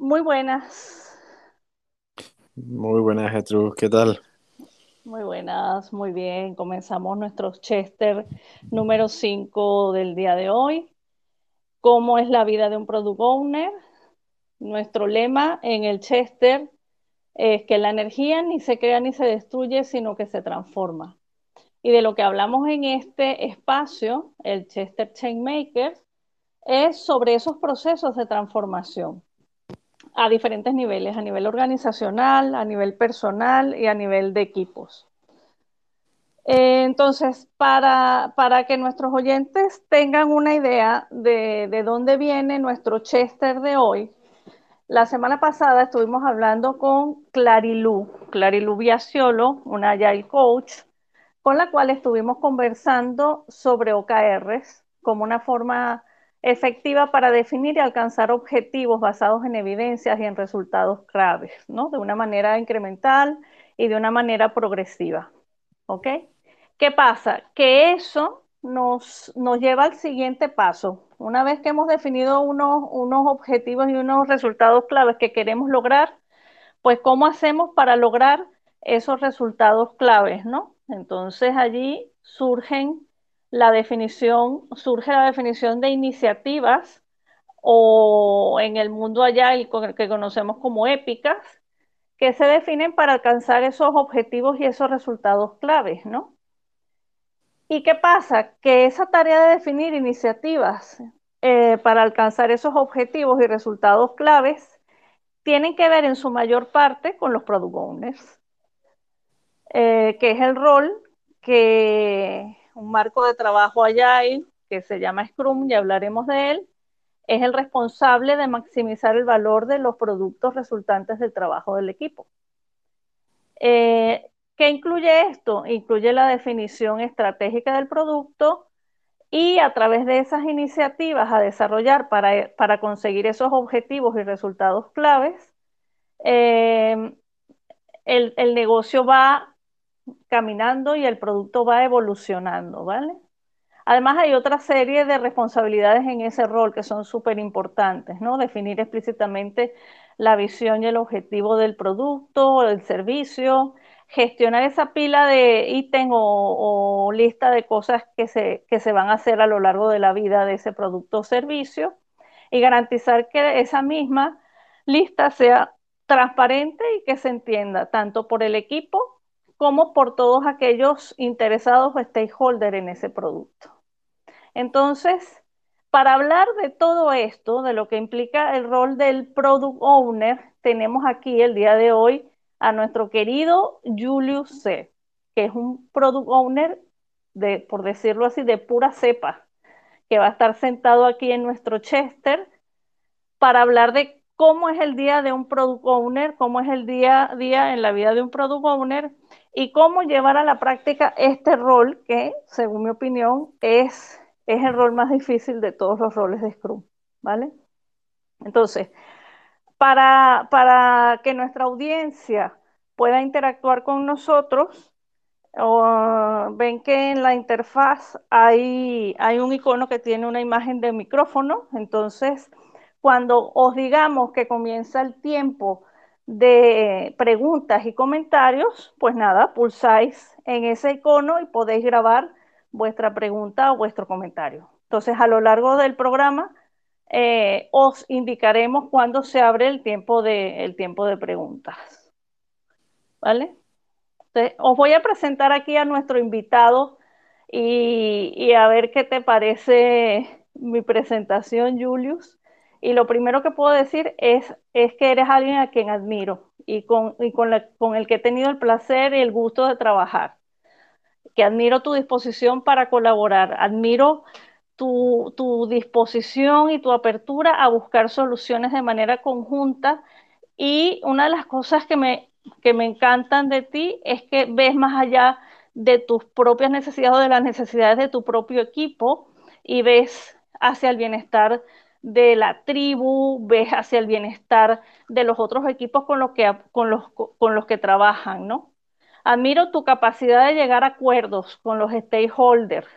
Muy buenas. Muy buenas, Gertrude. ¿Qué tal? Muy buenas, muy bien. Comenzamos nuestro Chester número 5 del día de hoy. ¿Cómo es la vida de un product owner? Nuestro lema en el Chester es que la energía ni se crea ni se destruye, sino que se transforma. Y de lo que hablamos en este espacio, el Chester Chainmakers, es sobre esos procesos de transformación a diferentes niveles, a nivel organizacional, a nivel personal y a nivel de equipos. Eh, entonces, para, para, que nuestros oyentes tengan una idea de, de, dónde viene nuestro Chester de hoy, la semana pasada estuvimos hablando con Clarilú, Clarilú Biasiolo, una Agile Coach, con la cual estuvimos conversando sobre OKRs como una forma efectiva para definir y alcanzar objetivos basados en evidencias y en resultados claves, ¿no? De una manera incremental y de una manera progresiva. ¿Ok? ¿Qué pasa? Que eso nos, nos lleva al siguiente paso. Una vez que hemos definido unos, unos objetivos y unos resultados claves que queremos lograr, pues ¿cómo hacemos para lograr esos resultados claves, ¿no? Entonces allí surgen la definición, surge la definición de iniciativas o en el mundo allá el que conocemos como épicas, que se definen para alcanzar esos objetivos y esos resultados claves, ¿no? ¿Y qué pasa? Que esa tarea de definir iniciativas eh, para alcanzar esos objetivos y resultados claves tienen que ver en su mayor parte con los product owners, eh, que es el rol que un marco de trabajo Agile que se llama Scrum, y hablaremos de él, es el responsable de maximizar el valor de los productos resultantes del trabajo del equipo. Eh, ¿Qué incluye esto? Incluye la definición estratégica del producto y a través de esas iniciativas a desarrollar para, para conseguir esos objetivos y resultados claves, eh, el, el negocio va caminando y el producto va evolucionando, ¿vale? Además hay otra serie de responsabilidades en ese rol que son súper importantes, ¿no? Definir explícitamente la visión y el objetivo del producto, del servicio, gestionar esa pila de ítems o, o, lista de cosas que se, que se van a hacer a lo largo de la vida de ese producto o servicio y garantizar que esa misma lista sea transparente y que se entienda tanto por el equipo como por todos aquellos interesados o stakeholders en ese producto. Entonces, para hablar de todo esto, de lo que implica el rol del product owner, tenemos aquí el día de hoy a nuestro querido Julius C., que es un product owner de, por decirlo así, de pura cepa, que va a estar sentado aquí en nuestro Chester para hablar de cómo es el día de un product owner, cómo es el día a día en la vida de un product owner y cómo llevar a la práctica este rol que, según mi opinión, es, es el rol más difícil de todos los roles de Scrum, ¿vale? Entonces, para, para que nuestra audiencia pueda interactuar con nosotros, ven que en la interfaz hay, hay un icono que tiene una imagen de micrófono, entonces cuando os digamos que comienza el tiempo de preguntas y comentarios, pues nada, pulsáis en ese icono y podéis grabar vuestra pregunta o vuestro comentario. Entonces, a lo largo del programa, eh, os indicaremos cuándo se abre el tiempo de, el tiempo de preguntas. ¿Vale? Os voy a presentar aquí a nuestro invitado y a ver qué te parece mi presentación, Julius. Y lo primero que puedo decir es, es que eres alguien a quien admiro y, con, y con, con, el que he tenido el placer y el gusto de trabajar. Que admiro tu disposición para colaborar, admiro tu, tu disposición y tu apertura a buscar soluciones de manera conjunta. Y una de las cosas que me, que me encantan de ti es que ves más allá de tus propias necesidades o de las necesidades de tu propio equipo y ves hacia el bienestar de la tribu, ves hacia el bienestar de los otros equipos con los que, con los, con los que trabajan, ¿no? Admiro tu capacidad de llegar a acuerdos con los stakeholders.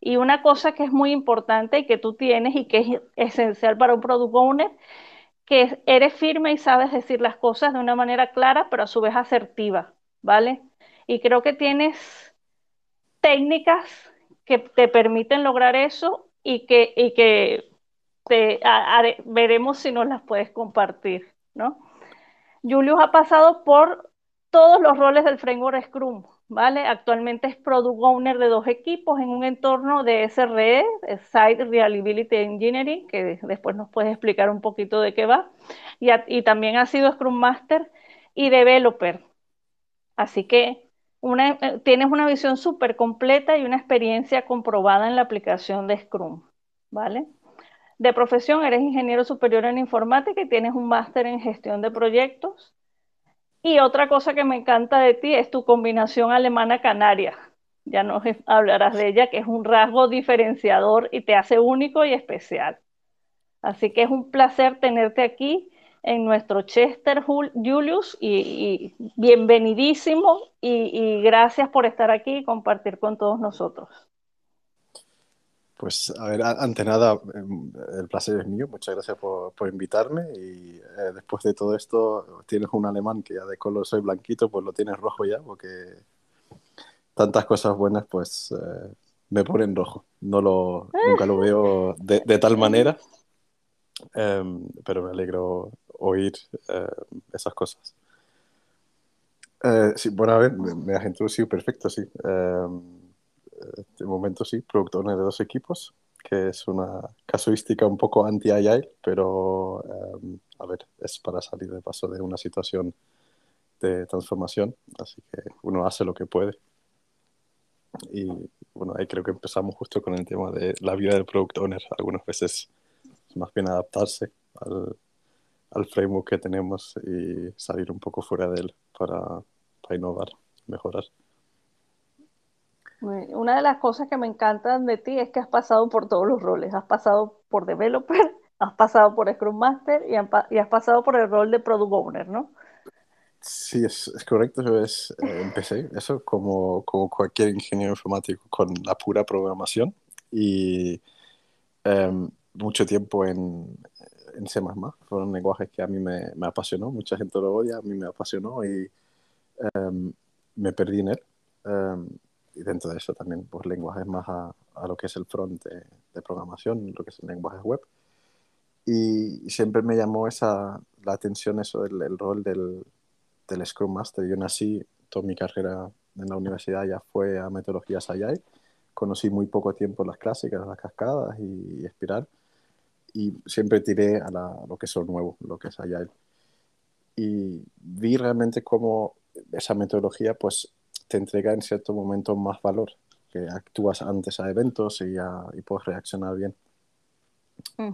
Y una cosa que es muy importante y que tú tienes y que es esencial para un product owner, que eres firme y sabes decir las cosas de una manera clara, pero a su vez asertiva, ¿vale? Y creo que tienes técnicas que te permiten lograr eso y que, y que veremos si nos las puedes compartir, ¿no? Julius ha pasado por todos los roles del framework Scrum, ¿vale? Actualmente es Product Owner de dos equipos en un entorno de SRE, Site Reliability Engineering, que después nos puedes explicar un poquito de qué va, y, también ha sido Scrum Master y Developer. Así que eh, tienes una visión súper completa y una experiencia comprobada en la aplicación de Scrum, ¿vale? De profesión eres ingeniero superior en informática y tienes un máster en gestión de proyectos. Y otra cosa que me encanta de ti es tu combinación alemana-canaria. Ya nos hablarás de ella, que es un rasgo diferenciador y te hace único y especial. Así que es un placer tenerte aquí en nuestro Chester Julius y, bienvenidísimo y, gracias por estar aquí y compartir con todos nosotros. Pues a ver, ante nada, em, el placer es mío, muchas gracias por, invitarme y eh, después de todo esto tienes un alemán que ya de color soy blanquito, pues lo tienes rojo ya, porque tantas cosas buenas pues eh, me ponen rojo, no lo, nunca lo veo de, de tal manera, em, pero me alegro oír eh, esas cosas. Sí, bueno, a ver, me, has introducido perfecto, sí. Em, de momento sí, productor de dos equipos, que es una casuística un poco anti-agile, pero em, a ver, es para salir de paso de una situación de transformación, así que uno hace lo que puede. Y bueno, ahí creo que empezamos justo con el tema de la vida del product owner. Algunas veces es más bien adaptarse al, al framework que tenemos y salir un poco fuera de él para, para innovar, mejorar. Una de las cosas que me encantan de ti es que has pasado por todos los roles. Has pasado por developer, has pasado por Scrum Master y, has pasado por el rol de Product Owner, ¿no? Sí, es, es correcto. Es, eh, empecé eso como, como cualquier ingeniero informático con la pura programación y em, mucho tiempo en, en C++. Fueron lenguajes que a mí me, me, apasionó. Mucha gente lo odia, a mí me apasionó y em, me perdí en él. Y dentro de eso también, pues lenguajes más a, a lo que es el front de, de, programación, lo que es el lenguaje web. Y, siempre me llamó esa, la atención eso, el, el rol del, del, Scrum Master. Yo nací, toda mi carrera en la universidad ya fue a metodologías Agile. Conocí muy poco tiempo las clásicas, las cascadas y, y Espiral y siempre tiré a, lo que es lo nuevo, lo que es Agile. Y vi realmente cómo esa metodología pues te entrega en cierto momento más valor, que actúas antes a eventos y, y puedes reaccionar bien.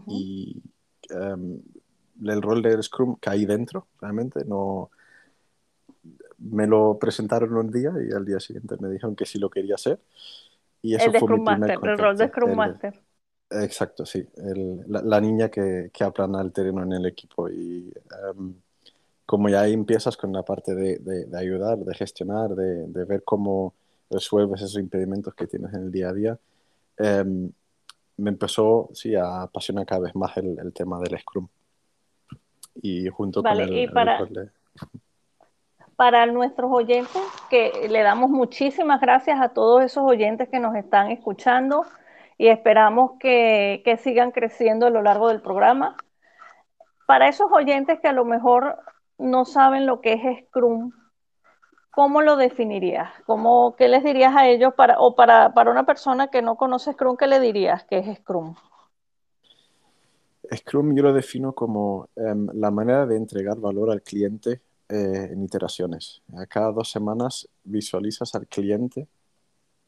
Y em, el rol del Scrum caí dentro, realmente, no... Me lo presentaron un día y al día siguiente me dijeron que sí lo quería hacer. Y eso fue mi primer Master, el rol de Scrum Master. Exacto, sí. la, niña que, que, aplana el terreno en el equipo. Y em, como ya ahí empiezas con la parte de, de, ayudar, de gestionar, de, de, ver cómo resuelves esos impedimentos que tienes en el día a día, em, me empezó sí, a apasionar cada vez más el, el tema del Scrum. Y junto con el, y para, para nuestros oyentes, que le damos muchísimas gracias a todos esos oyentes que nos están escuchando y esperamos que, que sigan creciendo a lo largo del programa. Para esos oyentes que a lo mejor no saben lo que es Scrum, ¿cómo lo definirías? ¿Cómo, ¿Qué les dirías a ellos? Para, o para, para, una persona que no conoce Scrum, ¿qué le dirías que es Scrum? Scrum yo lo defino como um, la manera de entregar valor al cliente eh, en iteraciones. A cada dos semanas visualizas al cliente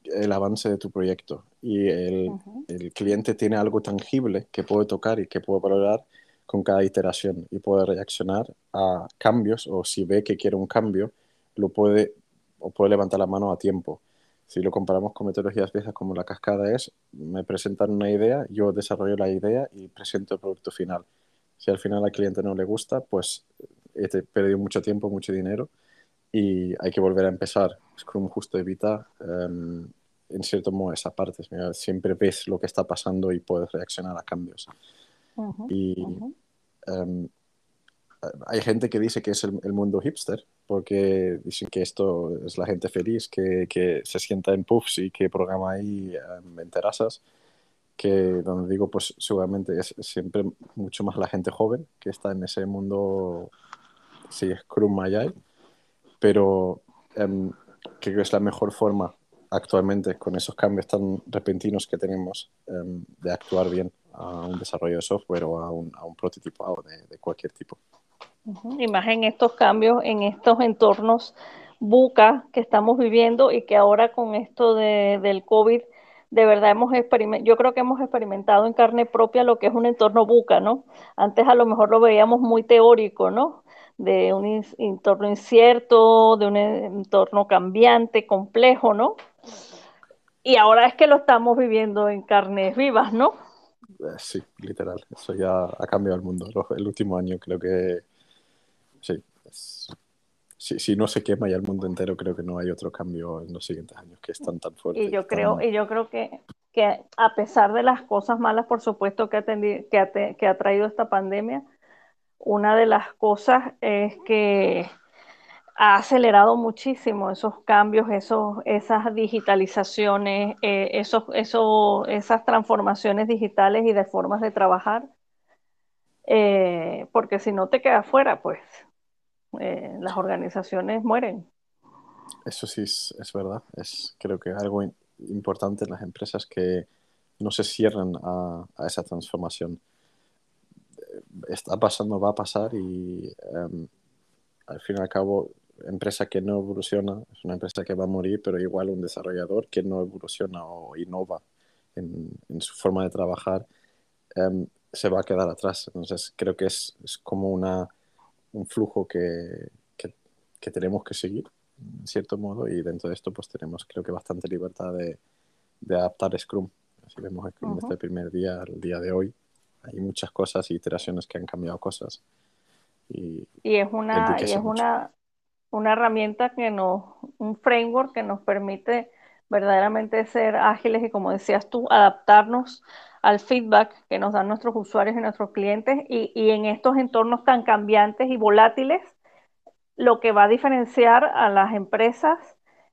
el avance de tu proyecto y el, el, cliente tiene algo tangible que puede tocar y que puede valorar con cada iteración y puede reaccionar a cambios o si ve que quiere un cambio, lo puede o puede levantar la mano a tiempo. Si lo comparamos con metodologías viejas como la cascada es, me presentan una idea, yo desarrollo la idea y presento el producto final. Si al final al cliente no le gusta, pues he perdido mucho tiempo, mucho dinero y hay que volver a empezar. Scrum justo evita um, en cierto modo esa parte. Siempre ves lo que está pasando y puedes reaccionar a cambios. Y em, hay gente que dice que es el, mundo hipster, porque dicen que esto es la gente feliz, que, que se sienta en puffs y que programa ahí en terrazas, que donde digo, pues seguramente es siempre mucho más la gente joven que está en ese mundo, sí, Scrum Agile, pero um, creo que es la mejor forma actualmente con esos cambios tan repentinos que tenemos em, de actuar bien a un desarrollo de software o a un, a un prototipado de, de cualquier tipo. Y más en estos cambios, en estos entornos buca que estamos viviendo y que ahora con esto de, del COVID, de verdad hemos experimentado, yo creo que hemos experimentado en carne propia lo que es un entorno buca, ¿no? Antes a lo mejor lo veíamos muy teórico, ¿no? De un entorno incierto, de un entorno cambiante, complejo, ¿no? Y ahora es que lo estamos viviendo en carnes vivas, ¿no? Eh, sí, literal. Eso ya ha cambiado el mundo. El último año creo que sí. si, no se quema ya el mundo entero, creo que no hay otro cambio en los siguientes años que es tan tan fuerte. Y yo creo, y yo creo que, que a pesar de las cosas malas, por supuesto, que ha, que ha, que ha traído esta pandemia, una de las cosas es que ha acelerado muchísimo esos cambios, esos, esas digitalizaciones, eh, esos, esas transformaciones digitales y de formas de trabajar, eh, porque si no te quedas fuera, pues eh, las organizaciones mueren. Eso sí es, es, verdad, es creo que algo importante en las empresas que no se cierran a, a esa transformación. Está pasando, va a pasar y em, al fin y al cabo empresa que no evoluciona es una empresa que va a morir, pero igual un desarrollador que no evoluciona o innova en, su forma de trabajar em, se va a quedar atrás. Entonces creo que es, es como una, un flujo que, que, tenemos que seguir, en cierto modo, y dentro de esto pues tenemos creo que bastante libertad de, de adaptar Scrum. Si vemos Scrum desde el primer día al día de hoy, hay muchas cosas y iteraciones que han cambiado cosas. Y, y es una, y es una una herramienta que nos, un framework que nos permite verdaderamente ser ágiles y como decías tú, adaptarnos al feedback que nos dan nuestros usuarios y nuestros clientes y, y, en estos entornos tan cambiantes y volátiles, lo que va a diferenciar a las empresas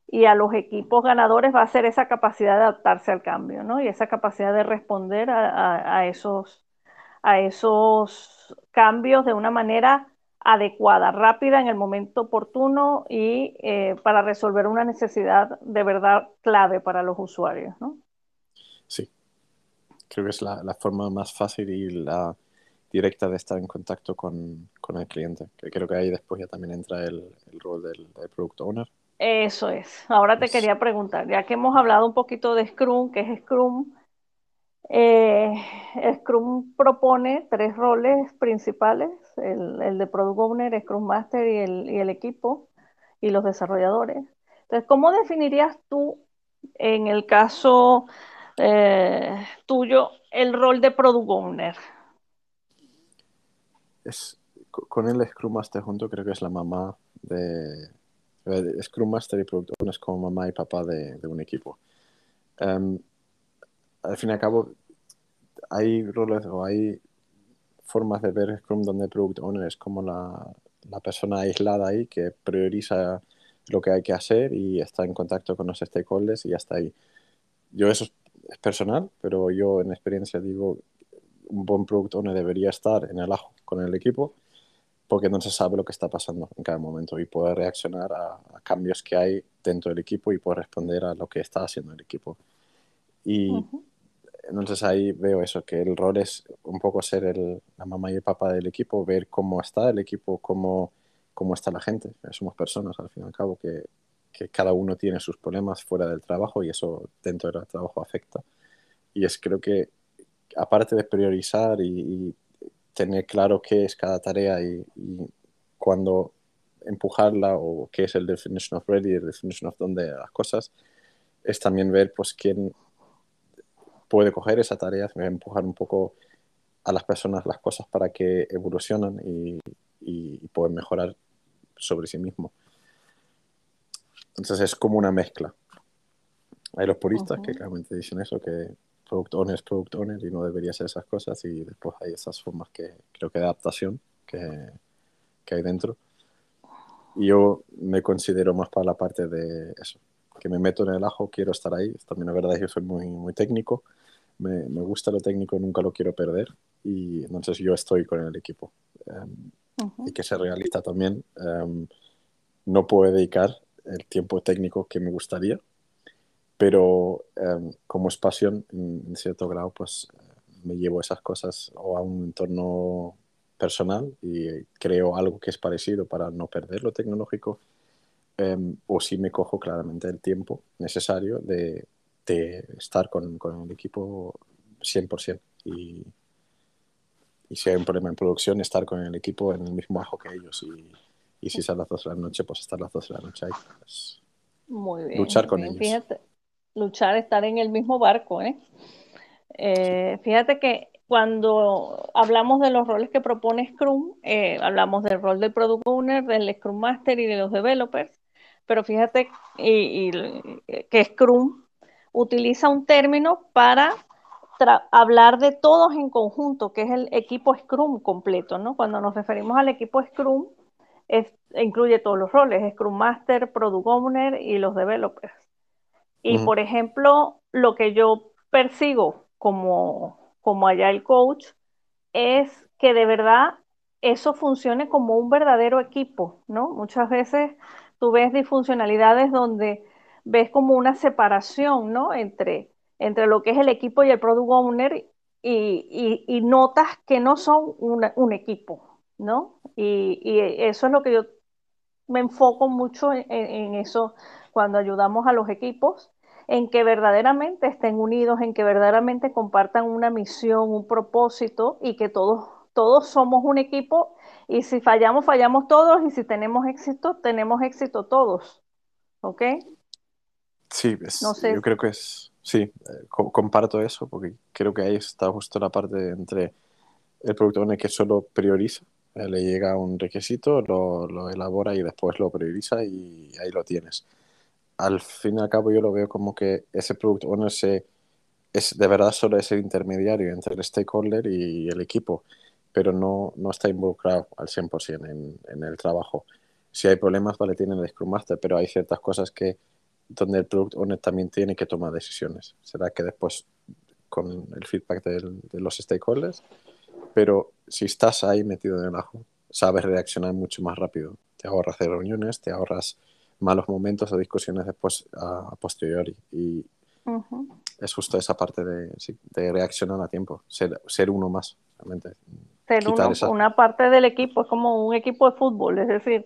y a los equipos ganadores va a ser esa capacidad de adaptarse al cambio, ¿no? Y esa capacidad de responder a, a, esos, a esos cambios de una manera adecuada, rápida en el momento oportuno y eh, para resolver una necesidad de verdad clave para los usuarios. ¿no? Sí, creo que es la, la, forma más fácil y la directa de estar en contacto con, con, el cliente. Que creo que ahí después ya también entra el, el rol del, del, product owner. Eso es. Ahora te quería preguntar, ya que hemos hablado un poquito de Scrum, que es Scrum, eh, Scrum propone tres roles principales, el, el, de Product Owner, Scrum Master y el, y el, equipo y los desarrolladores. Entonces, ¿cómo definirías tú, en el caso eh, tuyo, el rol de Product Owner? Es, con el Scrum Master junto creo que es la mamá de... Scrum Master y Product Owner es como mamá y papá de, un equipo. Um, al fin y al cabo, hay roles o hay formas de ver Scrum donde Product Owner es como la, la, persona aislada ahí que prioriza lo que hay que hacer y está en contacto con los stakeholders y ya está ahí. Yo eso es personal, pero yo en experiencia digo, un buen Product Owner debería estar en el ajo con el equipo porque se sabe lo que está pasando en cada momento y puede reaccionar a, a cambios que hay dentro del equipo y puede responder a lo que está haciendo el equipo. Y uh -huh entonces ahí veo eso, que el rol es un poco ser el, la mamá y el papá del equipo, ver cómo está el equipo, cómo, cómo está la gente. Somos personas, al fin y al cabo, que, que cada uno tiene sus problemas fuera del trabajo y eso dentro del trabajo afecta. Y es creo que, aparte de priorizar y, y tener claro qué es cada tarea y, y cuándo empujarla o qué es el definition of ready, el definition of dónde las cosas, es también ver pues quién puede coger esa tarea, empujar un poco a las personas las cosas para que evolucionen y, y, y puedan mejorar sobre sí mismos. Entonces es como una mezcla. Hay los puristas uh -huh. que claramente dicen eso, que product owner es product owner y no debería ser esas cosas y después hay esas formas que creo que de adaptación que, que hay dentro. Y yo me considero más para la parte de eso, que me meto en el ajo, quiero estar ahí. También la verdad es que yo soy muy, muy técnico, me, me gusta lo técnico, nunca lo quiero perder y entonces yo estoy con el equipo. Um, y que ser realista también, um, no puedo dedicar el tiempo técnico que me gustaría, pero um, como es pasión, en, en, cierto grado, pues me llevo esas cosas o a un entorno personal y creo algo que es parecido para no perder lo tecnológico, o si me cojo claramente el tiempo necesario de, de estar con, con, el equipo 100%. Y, y si hay un problema en producción, estar con el equipo en el mismo ajo que ellos. Y, y si es a las 2 de la noche, pues estar a las 2 de la noche ahí. Pues, muy bien. Luchar con bien. ellos. Fíjate, luchar, estar en el mismo barco, ¿eh? Eh. Fíjate que cuando hablamos de los roles que propone Scrum, eh, hablamos del rol del Product Owner, del Scrum Master y de los developers, pero fíjate y, y, que Scrum utiliza un término para hablar de todos en conjunto, que es el equipo Scrum completo, ¿no? Cuando nos referimos al equipo Scrum, es, incluye todos los roles, Scrum Master, Product Owner y los developers. Y, por ejemplo, lo que yo persigo como, como allá el coach es que de verdad eso funcione como un verdadero equipo, ¿no? Muchas veces tú ves disfuncionalidades donde ves como una separación, ¿no? Entre, entre lo que es el equipo y el product owner y, y, notas que no son un equipo, ¿no? Y, y, eso es lo que yo me enfoco mucho en, en eso cuando ayudamos a los equipos en que verdaderamente estén unidos, en que verdaderamente compartan una misión, un propósito y que todos, todos somos un equipo y si fallamos, fallamos todos y si tenemos éxito, tenemos éxito todos. ¿Ok? Sí, es, no sé. yo creo que es, sí, eh, comparto eso porque creo que ahí está justo la parte entre el producto owner que solo prioriza, eh, le llega un requisito, lo, lo elabora y después lo prioriza y ahí lo tienes al fin y al cabo yo lo veo como que ese product owner se, es de verdad solo ese intermediario entre el stakeholder y el equipo, pero no, no está involucrado al 100% en, en el trabajo. Si hay problemas, vale, tienen el Scrum Master, pero hay ciertas cosas que donde el product owner también tiene que tomar decisiones. Será que después con el feedback de, de los stakeholders, pero si estás ahí metido en el ajo, sabes reaccionar mucho más rápido. Te ahorras de reuniones, te ahorras malos momentos o discusiones después a, a posteriori. Y uh -huh. es justo esa parte de, de, reaccionar a tiempo, ser, ser uno más, realmente. Ser uno, esa... una parte del equipo, es como un equipo de fútbol, es decir,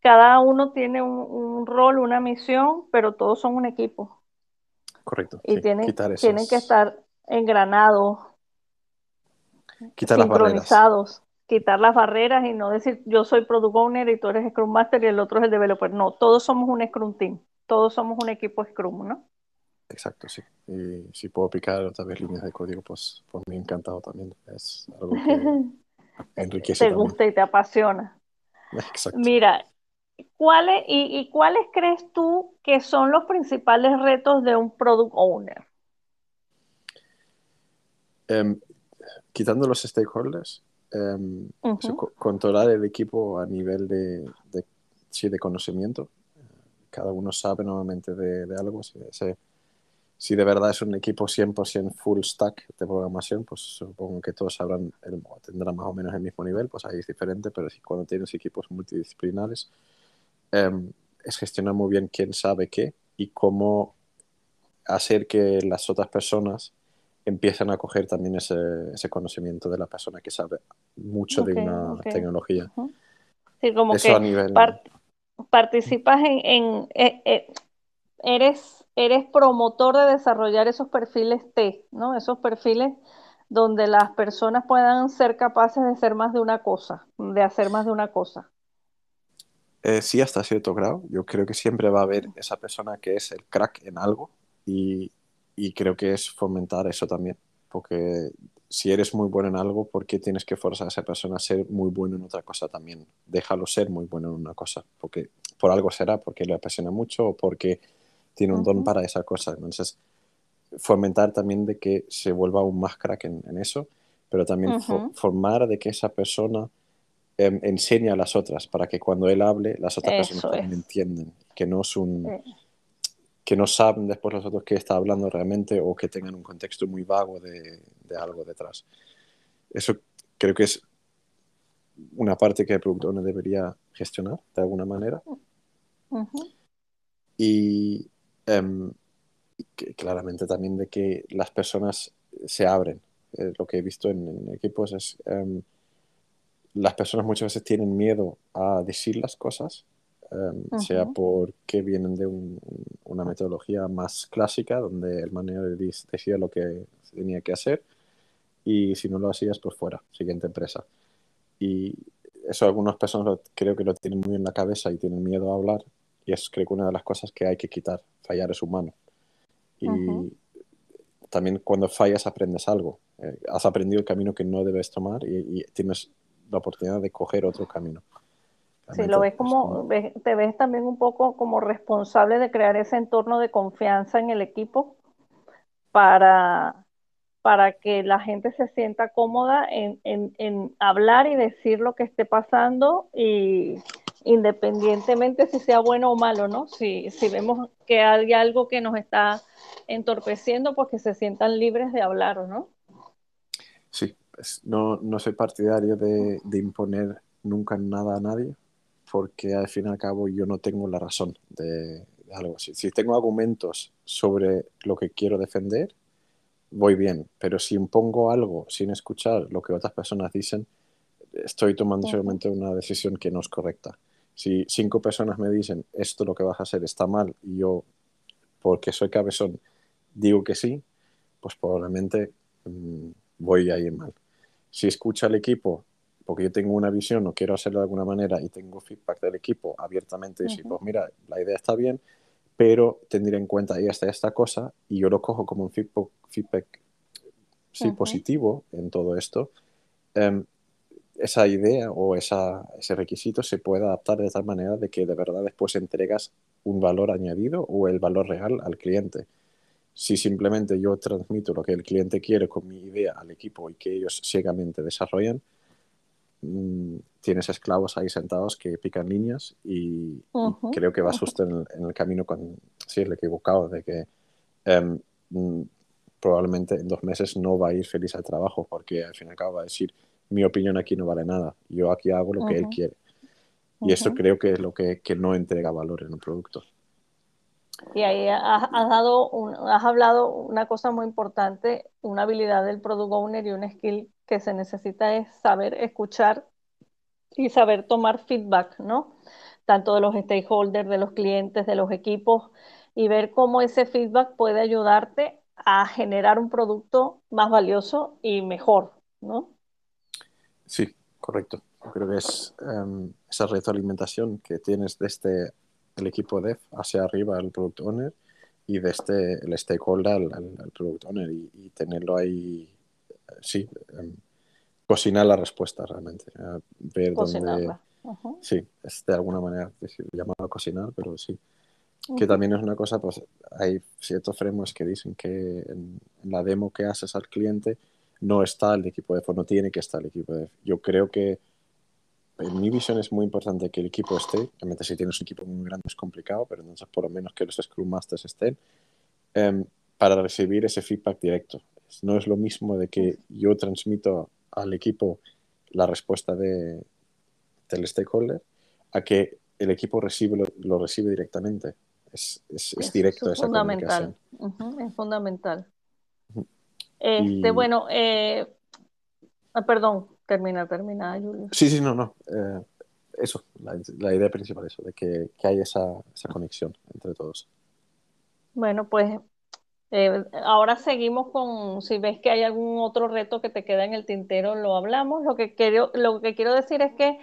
cada uno tiene un, un rol, una misión, pero todos son un equipo. Correcto. Y sí, tienen, esas... tienen que estar engranados, quitar sincronizados quitar las barreras y no decir yo soy product owner y tú eres Scrum Master y el otro es el developer. No, todos somos un Scrum Team, todos somos un equipo Scrum, ¿no? Exacto, sí. Y si puedo picar otra vez líneas de código, pues, pues me ha encantado también. Es algo que enriquece. te también. gusta y te apasiona. Exacto. Mira, ¿cuáles y, y cuáles crees tú que son los principales retos de un product owner? Um, quitando los stakeholders, Um, uh -huh. controlar el equipo a nivel de, de, sí, de conocimiento. Cada uno sabe normalmente de, de algo. Si, si, si, de verdad es un equipo 100% full stack de programación, pues supongo que todos sabrán, el, tendrán más o menos el mismo nivel, pues ahí es diferente, pero si cuando tienes equipos multidisciplinares, um, es gestionar muy bien quién sabe qué y cómo hacer que las otras personas empiezan a coger también ese, ese, conocimiento de la persona que sabe mucho okay, de una okay. tecnología. Uh -huh. Sí, como Eso que a nivel... part participas en, en eh, eh, eres, eres promotor de desarrollar esos perfiles T, ¿no? Esos perfiles donde las personas puedan ser capaces de ser más de una cosa, de hacer más de una cosa. Eh, sí, hasta cierto grado. Yo creo que siempre va a haber esa persona que es el crack en algo y, y creo que es fomentar eso también, porque si eres muy bueno en algo, ¿por qué tienes que forzar a esa persona a ser muy bueno en otra cosa también? Déjalo ser muy bueno en una cosa, porque por algo será, porque le apasiona mucho o porque tiene un uh -huh. don para esa cosa. Entonces, fomentar también de que se vuelva aún más crack en, en eso, pero también uh -huh. fo formar de que esa persona em, enseña a las otras para que cuando él hable, las otras personas también entienden, que no es un... que no saben después los otros qué está hablando realmente o que tengan un contexto muy vago de, algo detrás. Eso creo que es una parte que el productor no debería gestionar de alguna manera. Y em, claramente también de que las personas se abren. Eh, lo que he visto en, equipos es um, las personas muchas veces tienen miedo a decir las cosas, em, sea porque vienen de una metodología más clásica, donde el manager decía lo que tenía que hacer, y si no lo hacías, pues fuera, siguiente empresa. Y eso algunas personas creo que lo tienen muy en la cabeza y tienen miedo a hablar, y es creo que una de las cosas que hay que quitar, fallar es humano. Y también cuando fallas aprendes algo. Eh, has aprendido el camino que no debes tomar y, tienes la oportunidad de coger otro camino. Sí, lo ves como, te ves también un poco como responsable de crear ese entorno de confianza en el equipo para, para que la gente se sienta cómoda en, en hablar y decir lo que esté pasando y, independientemente si sea bueno o malo, ¿no? Si, si vemos que hay algo que nos está entorpeciendo, pues que se sientan libres de hablar, ¿no? Sí, no, no soy partidario de, imponer nunca nada a nadie, porque al fin y al cabo yo no tengo la razón de, algo así. Si tengo argumentos sobre lo que quiero defender, voy bien, pero si impongo algo sin escuchar lo que otras personas dicen, estoy tomando seguramente una decisión que no es correcta. Si cinco personas me dicen esto lo que vas a hacer está mal y yo, porque soy cabezón, digo que sí, pues probablemente mm, voy a ir mal. Si escucha el equipo, porque yo tengo una visión o quiero hacerlo de alguna manera y tengo feedback del equipo abiertamente, y pues mira, la idea está bien, pero tendría en cuenta esta, esta cosa y yo lo cojo como un feedback, feedback sí, positivo en todo esto. Em, esa idea o esa, ese requisito se puede adaptar de tal manera de que de verdad después entregas un valor añadido o el valor real al cliente. Si simplemente yo transmito lo que el cliente quiere con mi idea al equipo y que ellos ciegamente desarrollan, mm, tienes esclavos ahí sentados que pican líneas y, creo que vas justo en el, camino con, sí, el equivocado de que em, mm, probablemente en dos meses no va a ir feliz al trabajo porque al fin y al cabo va a decir mi opinión aquí no vale nada. Yo aquí hago lo que él quiere. Y eso creo que es lo que, no entrega valor en un producto. Y ahí has, dado has hablado una cosa muy importante, una habilidad del product owner y un skill que se necesita es saber escuchar y saber tomar feedback, ¿no? Tanto de los stakeholders, de los clientes, de los equipos, y ver cómo ese feedback puede ayudarte a generar un producto más valioso y mejor, ¿no? Sí, correcto. creo que es um, esa retroalimentación que tienes desde el equipo dev hacia arriba al product owner y desde el stakeholder al, al, product owner y, tenerlo ahí, sí, em, cocinar la respuesta realmente. ver dónde. Sí, es de alguna manera llamarlo cocinar, pero sí. Que también es una cosa, pues hay ciertos frameworks que dicen que en la demo que haces al cliente no está el equipo de o no tiene que estar el equipo de Yo creo que en mi visión es muy importante que el equipo esté, obviamente si tienes un equipo muy grande es complicado, pero entonces por lo menos que los Scrum Masters estén, em, para recibir ese feedback directo. No es lo mismo de que yo transmito al equipo la respuesta de, del stakeholder a que el equipo recibe, lo, recibe directamente. Es, es, directo es esa fundamental. es fundamental. Este, bueno, eh, ah, perdón, termina, termina, Julio. Sí, sí, no, no. Eh, eso, la, idea principal, eso, de que, que hay esa, esa, conexión entre todos. Bueno, pues eh, ahora seguimos con, si ves que hay algún otro reto que te queda en el tintero, lo hablamos. Lo que quiero, lo que quiero decir es que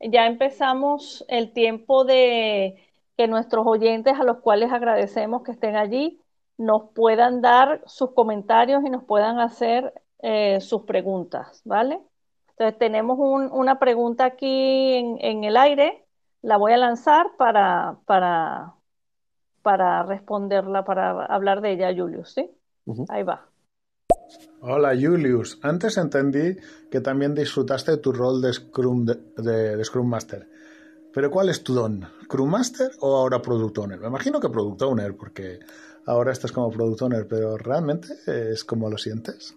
ya empezamos el tiempo de que nuestros oyentes, a los cuales agradecemos que estén allí, nos puedan dar sus comentarios y nos puedan hacer eh, sus preguntas, ¿vale? Entonces tenemos una pregunta aquí en, el aire, la voy a lanzar para, para, para responderla, para hablar de ella, Julius, ¿sí? Ahí va. Hola Julius, antes entendí que también disfrutaste de tu rol de Scrum, de, Scrum Master. Pero ¿cuál es tu don? ¿Scrum Master o ahora Product Owner? Me imagino que Product Owner, porque ahora estás como Product Owner, pero ¿realmente es como lo sientes?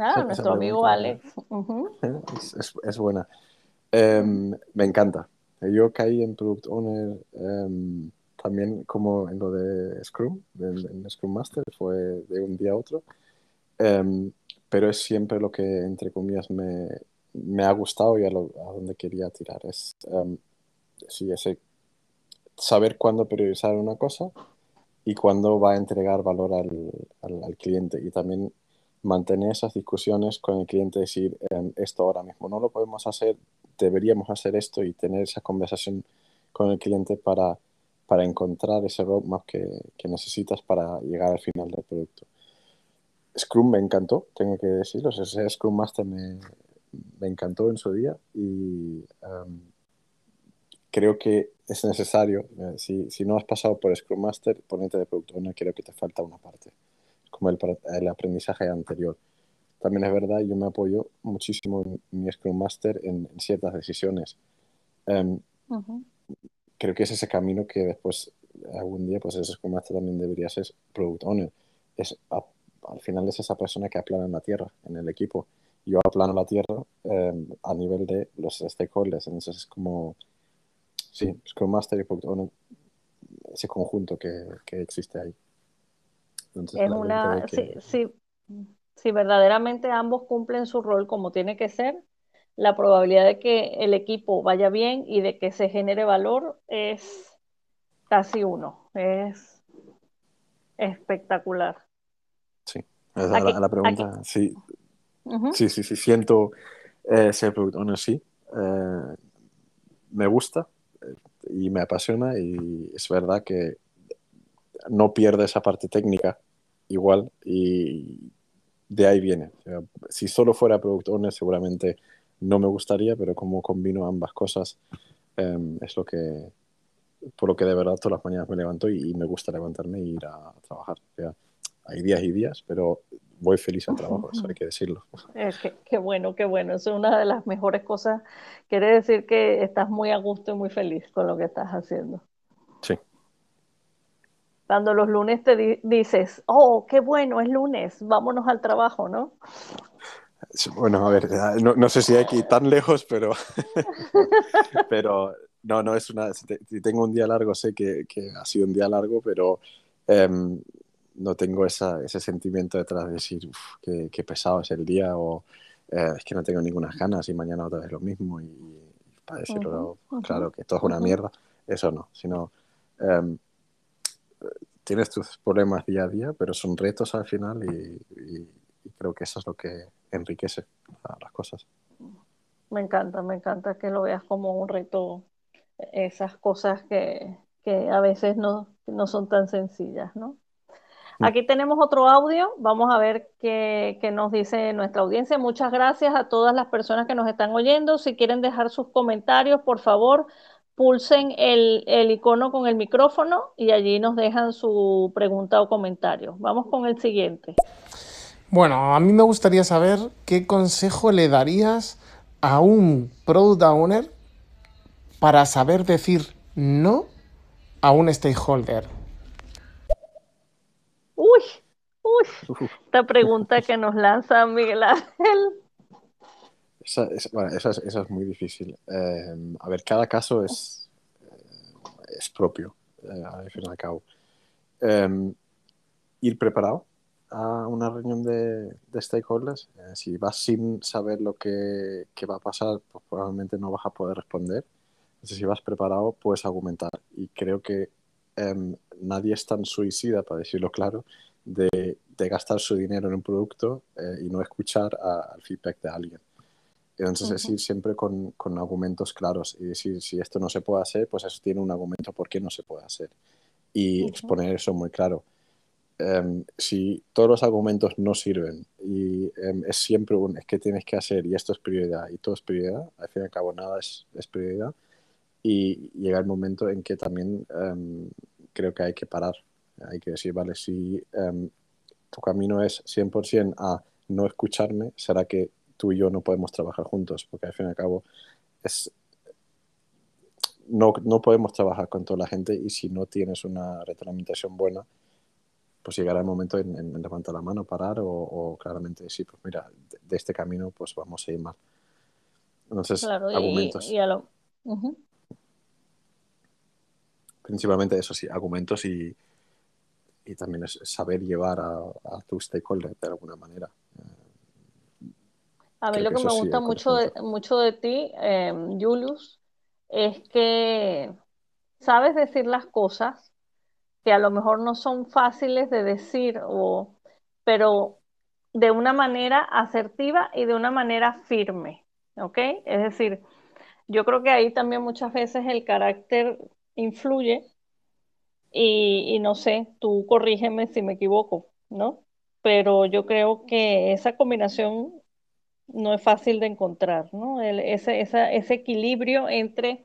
Ah, nuestro amigo Alex. es, buena. Em, me encanta. Yo caí en Product Owner em, también como en lo de Scrum, en, Scrum Master, fue de un día a otro. Em, pero es siempre lo que, entre comillas, me, me ha gustado y a, donde quería tirar. Es sí, ese saber cuándo priorizar una cosa y cuándo va a entregar valor al, al, al cliente. Y también mantener esas discusiones con el cliente, decir, esto ahora mismo no lo podemos hacer, deberíamos hacer esto y tener esa conversación con el cliente para, para encontrar ese roadmap que, que necesitas para llegar al final del producto. Scrum me encantó, tengo que decirlo, Scrum Master me, encantó en su día y creo que es necesario, eh, si, si, no has pasado por Scrum Master, ponerte de producto no creo que te falta una parte como el, aprendizaje anterior. También es verdad, yo me apoyo muchísimo en mi Scrum Master en, ciertas decisiones. Em, creo que es ese camino que después, algún día, pues ese Scrum Master también debería ser Product Owner. Es, al final es esa persona que aplana la tierra en el equipo. Yo aplano la tierra em, a nivel de los stakeholders. Entonces es como, sí, Scrum Master y Product Owner, ese conjunto que, que existe ahí es una, si, verdaderamente ambos cumplen su rol como tiene que ser, la probabilidad de que el equipo vaya bien y de que se genere valor es casi uno. Es espectacular. Sí, a, la, pregunta, sí. sí. sí, sí, siento eh, ser productor, sí. Eh, me gusta eh, y me apasiona y es verdad que no pierde esa parte técnica igual y de ahí viene. si solo fuera Product Owner seguramente no me gustaría, pero como combino ambas cosas em, es lo que por lo que de verdad todas las mañanas me levanto y, me gusta levantarme e ir a, trabajar. hay días y días, pero voy feliz al trabajo, eso hay que decirlo. qué bueno, qué bueno. Eso es una de las mejores cosas. Quiere decir que estás muy a gusto y muy feliz con lo que estás haciendo. Sí. Cuando los lunes te dices, oh, qué bueno, es lunes, vámonos al trabajo, ¿no? Bueno, a ver, no, sé si hay que ir tan lejos, pero, pero no, no es una. Si, tengo un día largo, sé que, ha sido un día largo, pero em, no tengo esa, ese sentimiento detrás de decir, uff, qué, pesado es el día, o eh, es que no tengo ninguna ganas y mañana otra vez lo mismo, y, para decirlo claro, que esto es una mierda, eso no, sino. Em, tienes tus problemas día a día, pero son retos al final y, creo que eso es lo que enriquece las cosas. Me encanta, me encanta que lo veas como un reto, esas cosas que, a veces no, no, son tan sencillas, ¿no? Mm. Aquí tenemos otro audio, vamos a ver qué, qué, nos dice nuestra audiencia. Muchas gracias a todas las personas que nos están oyendo. Si quieren dejar sus comentarios, por favor, pulsen el, icono con el micrófono y allí nos dejan su pregunta o comentario. Vamos con el siguiente. Bueno, a mí me gustaría saber qué consejo le darías a un product owner para saber decir no a un stakeholder. Uy, uy, esta pregunta que nos lanza Miguel Ángel. Esa, es, muy difícil. Eh, a ver, cada caso es, eh, es propio, eh, al fin y al cabo. ir preparado a una reunión de, stakeholders. si vas sin saber lo que, va a pasar, pues probablemente no vas a poder responder. Entonces, si vas preparado, puedes argumentar. Y creo que em, nadie es tan suicida, para decirlo claro, de, gastar su dinero en un producto y no escuchar al feedback de alguien. Entonces, es decir, siempre con, con, argumentos claros y decir, si esto no se puede hacer, pues eso tiene un argumento por qué no se puede hacer. Y exponer eso muy claro. Em, si todos los argumentos no sirven y em, es siempre un es que tienes que hacer y esto es prioridad y todo es prioridad, al fin y al cabo nada es, es prioridad y llega el momento en que también em, creo que hay que parar. Hay que decir, vale, si tu camino es 100% a no escucharme, será que tú y yo no podemos trabajar juntos, porque al fin y al cabo es, no, no podemos trabajar con toda la gente y si no tienes una retroalimentación buena, pues llegará el momento en, levantar la mano, parar o, claramente decir, pues mira, de, este camino pues vamos a ir mal. Entonces, argumentos. Principalmente eso sí, argumentos y, y también es saber llevar a, a tu stakeholder de alguna manera. A mí lo que, me gusta mucho, de, mucho de ti, eh, Julius, es que sabes decir las cosas que a lo mejor no son fáciles de decir, o, pero de una manera asertiva y de una manera firme, ¿ok? Es decir, yo creo que ahí también muchas veces el carácter influye y, y no sé, tú corrígeme si me equivoco, ¿no? Pero yo creo que esa combinación no es fácil de encontrar, ¿no? ese, equilibrio entre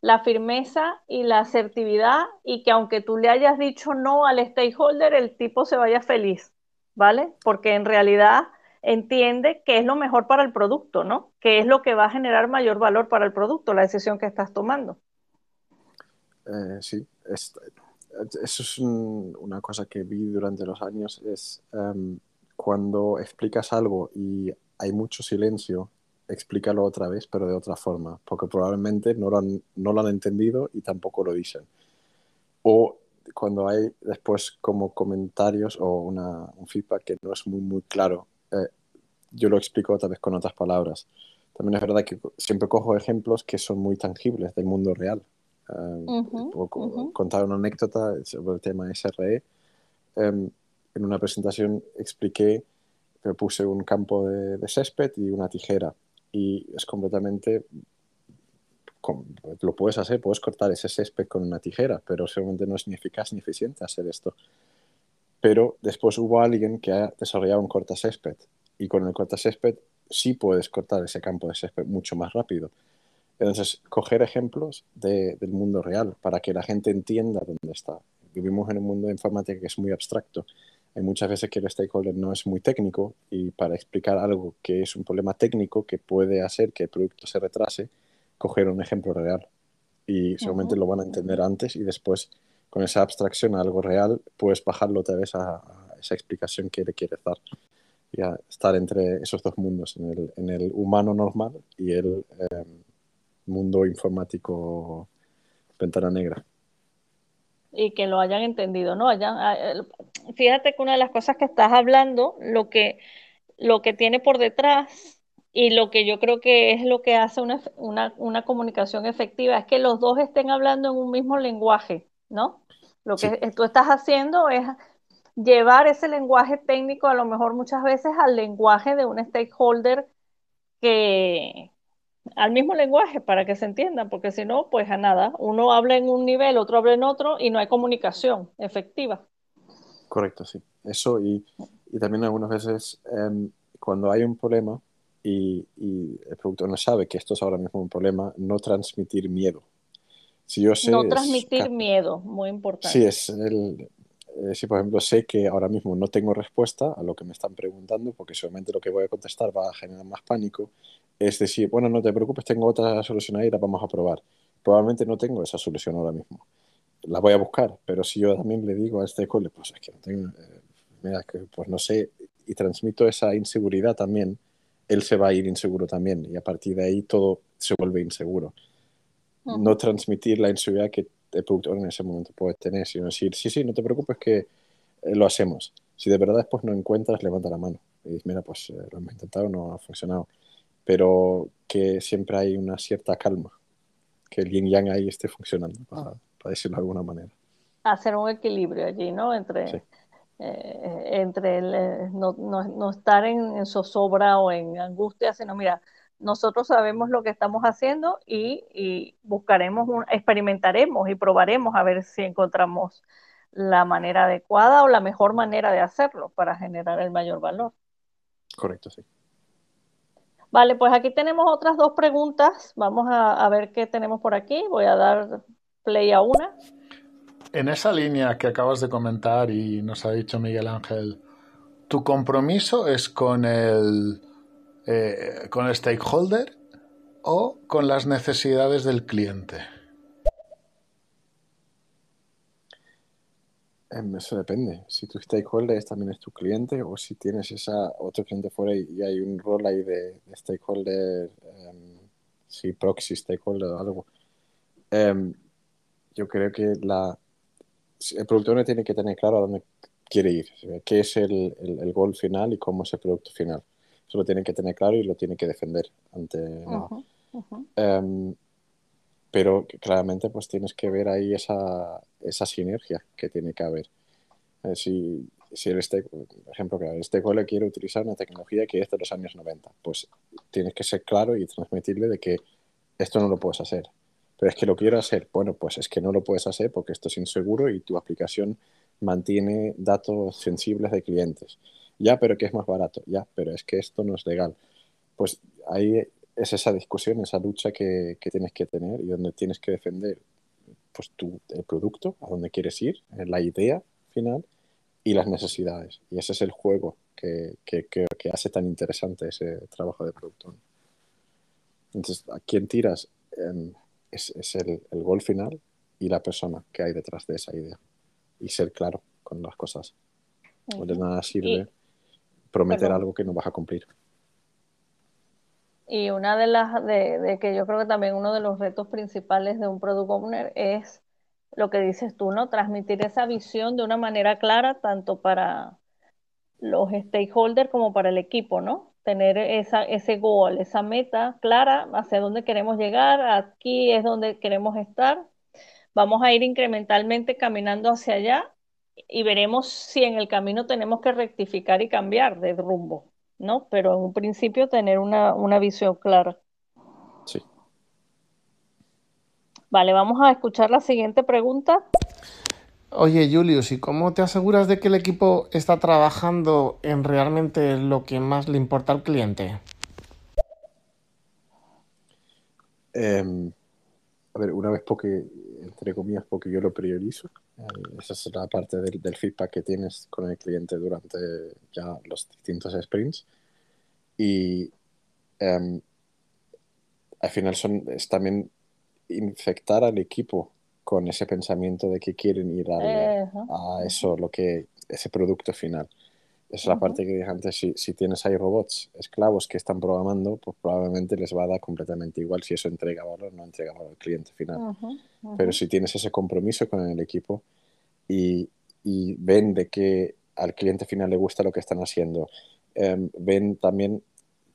la firmeza y la asertividad y que aunque tú le hayas dicho no al stakeholder, el tipo se vaya feliz, ¿vale? Porque en realidad entiende que es lo mejor para el producto, ¿no? Que es lo que va a generar mayor valor para el producto, la decisión que estás tomando. Eh, sí, eso es una cosa que vi durante los años, es em, cuando explicas algo y hay mucho silencio, explícalo otra vez, pero de otra forma, porque probablemente no lo han, no lo han entendido y tampoco lo dicen. O cuando hay después como comentarios o una, un feedback que no es muy, muy claro, eh, yo lo explico otra vez con otras palabras. También es verdad que siempre cojo ejemplos que son muy tangibles del mundo real. Uh Contar una anécdota sobre el tema SRE. Em, en una presentación expliqué que puse un campo de, de césped y una tijera y es completamente lo puedes hacer, puedes cortar ese césped con una tijera, pero seguramente no es ni eficaz ni eficiente hacer esto. Pero después hubo alguien que ha desarrollado un cortacésped y con el cortacésped sí puedes cortar ese campo de césped mucho más rápido. Entonces, coger ejemplos del mundo real para que la gente entienda dónde está. Vivimos en un mundo de informática que es muy abstracto hay muchas veces que el stakeholder no es muy técnico y para explicar algo que es un problema técnico que puede hacer que el producto se retrase, coger un ejemplo real. Y seguramente lo van a entender antes y después con esa abstracción a algo real puedes bajarlo otra vez a, esa explicación que le quieres dar. Y a estar entre esos dos mundos, en el, en el humano normal y el em, mundo informático ventana negra y que lo hayan entendido, ¿no? Hayan, ah, fíjate que una de las cosas que estás hablando, lo que, lo que tiene por detrás y lo que yo creo que es lo que hace una, una, una comunicación efectiva es que los dos estén hablando en un mismo lenguaje, ¿no? Lo que tú estás haciendo es llevar ese lenguaje técnico a lo mejor muchas veces al lenguaje de un stakeholder que, al mismo lenguaje para que se entiendan, porque si no, pues a nada, uno habla en un nivel, otro habla en otro y no hay comunicación efectiva. Correcto, sí. Eso y, y también algunas veces em, cuando hay un problema y, y, el productor no sabe que esto es ahora mismo un problema, no transmitir miedo. Si yo sé, no transmitir miedo, muy importante. Sí, es el, eh, si por ejemplo sé que ahora mismo no tengo respuesta a lo que me están preguntando, porque seguramente lo que voy a contestar va a generar más pánico, es decir, bueno, no te preocupes, tengo otra solución ahí, la vamos a probar. Probablemente no tengo esa solución ahora mismo. La voy a buscar, pero si yo también le digo a este cole, pues es que no tengo, eh, mira, que pues no sé, y transmito esa inseguridad también, él se va a ir inseguro también, y a partir de ahí todo se vuelve inseguro. No transmitir la inseguridad que el productor en ese momento puede tener, sino decir, sí, sí, no te preocupes que eh, lo hacemos. Si de verdad después no encuentras, levanta la mano y dices, mira, pues eh, lo hemos intentado, no ha funcionado. Pero que siempre hay una cierta calma, que el yin yang ahí esté funcionando, para, decirlo de alguna manera. Hacer un equilibrio allí, ¿no? Entre, eh, entre no, no, no, estar en, en zozobra o en angustia, sino, mira, nosotros sabemos lo que estamos haciendo y, buscaremos, experimentaremos y probaremos a ver si encontramos la manera adecuada o la mejor manera de hacerlo para generar el mayor valor. Correcto, sí. Vale, pues aquí tenemos otras dos preguntas. Vamos a, ver qué tenemos por aquí. Voy a dar play a una. En esa línea que acabas de comentar y nos ha dicho Miguel Ángel, ¿Tu compromiso es con el, eh, con el stakeholder o con las necesidades del cliente? Eso depende. Si tu stakeholder también es tu cliente o si tienes esa otro cliente fuera y, hay un rol ahí de, stakeholder, um, si proxy stakeholder o algo. Em, yo creo que la, el productor tiene que tener claro a dónde quiere ir, qué es el, el, gol final y cómo es el producto final. Eso lo tiene que tener claro y lo tiene que defender ante pero claramente pues tienes que ver ahí esa, esa sinergia que tiene que haber. Eh, si, si el por ejemplo, que el stakeholder quiere utilizar una tecnología que es de los años 90, pues tienes que ser claro y transmitirle de que esto no lo puedes hacer. Pero es que lo quiero hacer. Bueno, pues es que no lo puedes hacer porque esto es inseguro y tu aplicación mantiene datos sensibles de clientes. Ya, pero que es más barato. Ya, pero es que esto no es legal. Pues ahí es esa discusión, esa lucha que, tienes que tener y donde tienes que defender pues, tu, el producto, a dónde quieres ir, eh, la idea final y las necesidades. Y ese es el juego que, que, hace tan interesante ese trabajo de producto. Entonces, ¿a quién tiras? Em, es, el, el, gol final y la persona que hay detrás de esa idea. Y ser claro con las cosas. de nada sirve prometer algo que no vas a cumplir. Y una de las, de, que yo creo que también uno de los retos principales de un product owner es lo que dices tú, ¿no? Transmitir esa visión de una manera clara, tanto para los stakeholders como para el equipo, ¿no? Tener esa, ese goal, esa meta clara hacia dónde queremos llegar, aquí es donde queremos estar. Vamos a ir incrementalmente caminando hacia allá y veremos si en el camino tenemos que rectificar y cambiar de rumbo. ¿No? Pero en un principio tener una, visión clara. Sí. Vale, vamos a escuchar la siguiente pregunta. Oye, Julius, ¿y cómo te aseguras de que el equipo está trabajando en realmente lo que más le importa al cliente? Em, a ver, una vez porque, entre comillas, porque yo lo priorizo, eh, esa es la parte del, feedback que tienes con el cliente durante ya los distintos sprints. Y em, al final son, es también infectar al equipo con ese pensamiento de que quieren ir a, eso, lo que, ese producto final. Es la parte que dije antes, si, si, tienes ahí robots esclavos que están programando, pues probablemente les va a dar completamente igual si eso entrega valor o no entrega valor al cliente final. Pero si tienes ese compromiso con el equipo y, y, ven de que al cliente final le gusta lo que están haciendo, em, ven también,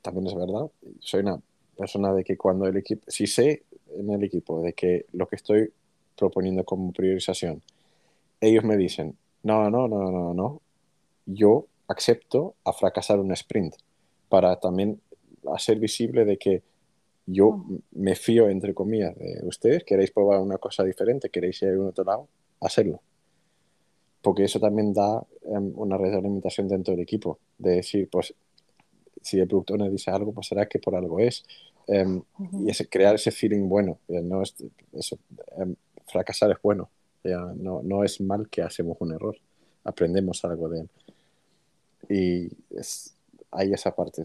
también es verdad, soy una persona de que cuando el equipo, si sé en el equipo de que lo que estoy proponiendo como priorización, ellos me dicen, no, no, no, no, no, yo acepto a fracasar un sprint para también hacer visible de que yo me fío, entre comillas, de ustedes, queréis probar una cosa diferente, queréis ir a un otro lado, hacerlo. Porque eso también da em, una retroalimentación dentro del equipo, de decir, pues, si el productor me dice algo, pues será que por algo es. Em, y ese, crear ese feeling bueno, no es, eso, em, fracasar es bueno, ya, no, no es mal que hacemos un error, aprendemos algo de él. Y es, hay esa parte.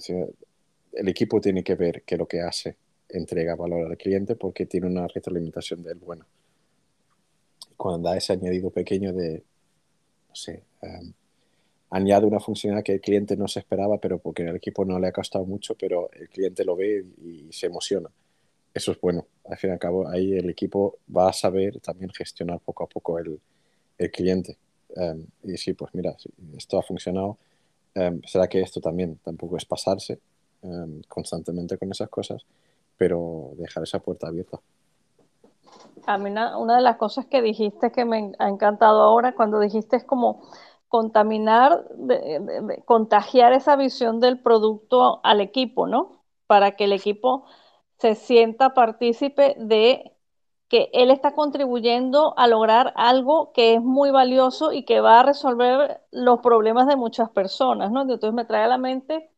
El equipo tiene que ver que lo que hace entrega valor al cliente porque tiene una retroalimentación del bueno. Cuando da ese añadido pequeño de, no sé, um, añade una funcionalidad que el cliente no se esperaba, pero porque el equipo no le ha costado mucho, pero el cliente lo ve y, se emociona. Eso es bueno. Al fin y al cabo, ahí el equipo va a saber también gestionar poco a poco el, el cliente. Um, y decir, pues mira, esto ha funcionado, Em, será que esto también tampoco es pasarse em, constantemente con esas cosas, pero dejar esa puerta abierta. A mí una, de las cosas que dijiste que me ha encantado ahora, cuando dijiste es como contaminar, contagiar esa visión del producto al equipo, ¿no? Para que el equipo se sienta partícipe de que él está contribuyendo a lograr algo que es muy valioso y que va a resolver los problemas de muchas personas, ¿no? Entonces me trae a la mente,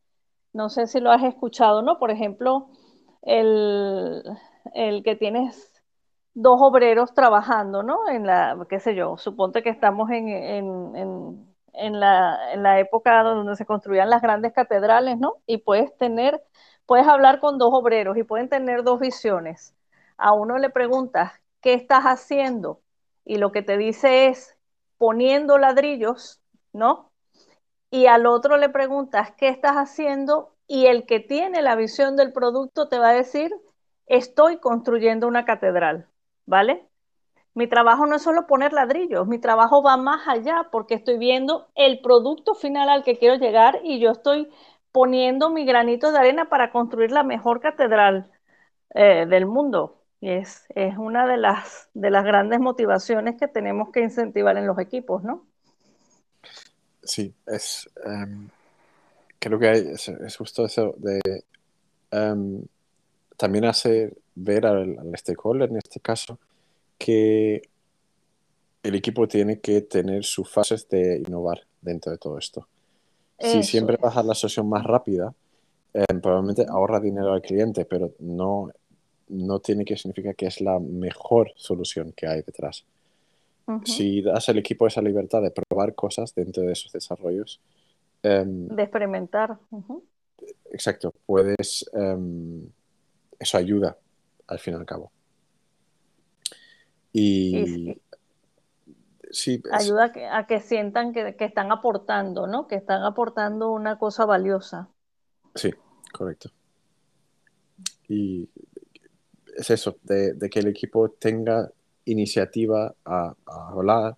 no sé si lo has escuchado, ¿no? Por ejemplo, el, que tienes dos obreros trabajando, ¿no? En la, qué sé yo, suponte que estamos en, en la, en la época donde se construían las grandes catedrales, ¿no? Y puedes tener, puedes hablar con dos obreros y pueden tener dos visiones. A uno le preguntas, ¿qué estás haciendo? Y lo que te dice es poniendo ladrillos, ¿no? Y al otro le preguntas, ¿qué estás haciendo? Y el que tiene la visión del producto te va a decir, estoy construyendo una catedral, ¿vale? Mi trabajo no es solo poner ladrillos, mi trabajo va más allá porque estoy viendo el producto final al que quiero llegar y yo estoy poniendo mi granito de arena para construir la mejor catedral eh, del mundo. Y es, es una de las, de las grandes motivaciones que tenemos que incentivar en los equipos, ¿no? Sí, es, em, creo que hay, es, justo eso de em, también hacer ver al, al stakeholder en este caso que el equipo tiene que tener sus fases de innovar dentro de todo esto. si siempre vas a la solución más rápida, eh, probablemente ahorra dinero al cliente, pero no, no tiene que significar que es la mejor solución que hay detrás. Si das al equipo esa libertad de probar cosas dentro de esos desarrollos. Em, de experimentar. Exacto, puedes. Em, eso ayuda al fin y al cabo. Y, sí. ayuda a que, sientan que, están aportando, ¿no? Que están aportando una cosa valiosa. Sí, correcto. Y es eso, de, que el equipo tenga iniciativa a, hablar,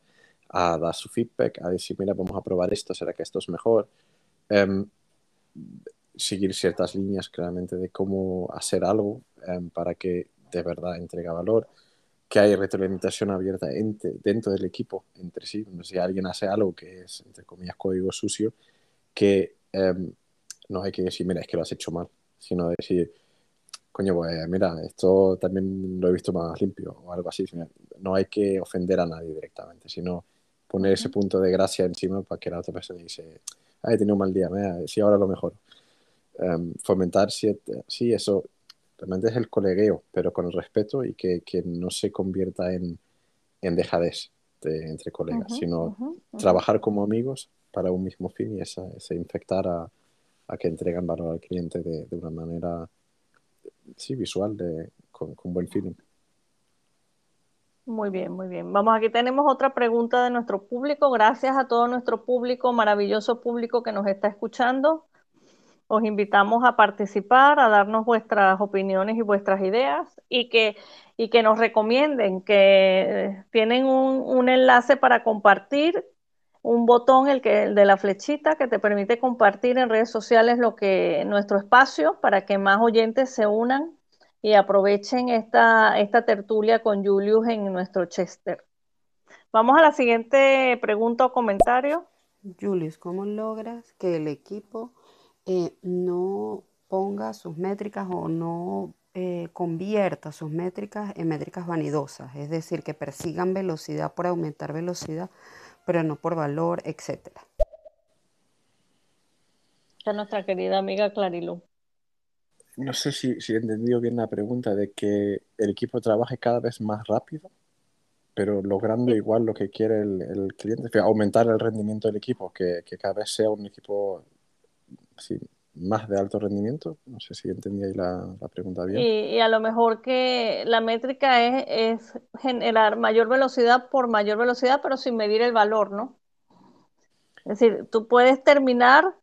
a dar su feedback, a decir, mira, vamos a probar esto, será que esto es mejor. Em, seguir ciertas líneas claramente de cómo hacer algo em, para que de verdad entregue valor que hay retroalimentación abierta dentro del equipo entre sí. Si alguien hace algo que es, entre comillas, código sucio, que em, no hay que decir, mira, es que lo has hecho mal, sino decir, coño, pues mira, esto también lo he visto más limpio o algo así. No hay que ofender a nadie directamente, sino poner ese punto de gracia encima para que la otra persona dice, ay, he tenido un mal día, mira, sí, ahora lo mejor. Um, fomentar, sí, sí, eso realmente es el colegueo, pero con el respeto y que, no se convierta en, en dejadez entre colegas, sino trabajar como amigos para un mismo fin y ese, infectar a, que entregan valor al cliente de, una manera sí, visual, de, con, buen feeling. Muy bien, muy bien. Vamos, aquí tenemos otra pregunta de nuestro público. Gracias a todo nuestro público, maravilloso público que nos está escuchando. Os invitamos a participar, a darnos vuestras opiniones y vuestras ideas y que, y que nos recomienden, que tienen un, enlace para compartir, un botón, el, que, el de la flechita, que te permite compartir en redes sociales lo que nuestro espacio para que más oyentes se unan y aprovechen esta, esta tertulia con Julius en nuestro Chester. Vamos a la siguiente pregunta o comentario. Julius, ¿cómo logras que el equipo eh, no ponga sus métricas o no eh, convierta sus métricas en métricas vanidosas, es decir, que persigan velocidad por aumentar velocidad, pero no por valor, etcétera. Esta nuestra querida amiga Clarilu. No sé si, si, he entendido bien la pregunta de que el equipo trabaje cada vez más rápido, pero logrando igual lo que quiere el, cliente, aumentar el rendimiento del equipo, que, que cada vez sea un equipo sí, más de alto rendimiento. No sé si entendí ahí la, pregunta bien. Y, a lo mejor que la métrica es, generar mayor velocidad por mayor velocidad, pero sin medir el valor, ¿no? Es decir, tú puedes terminar,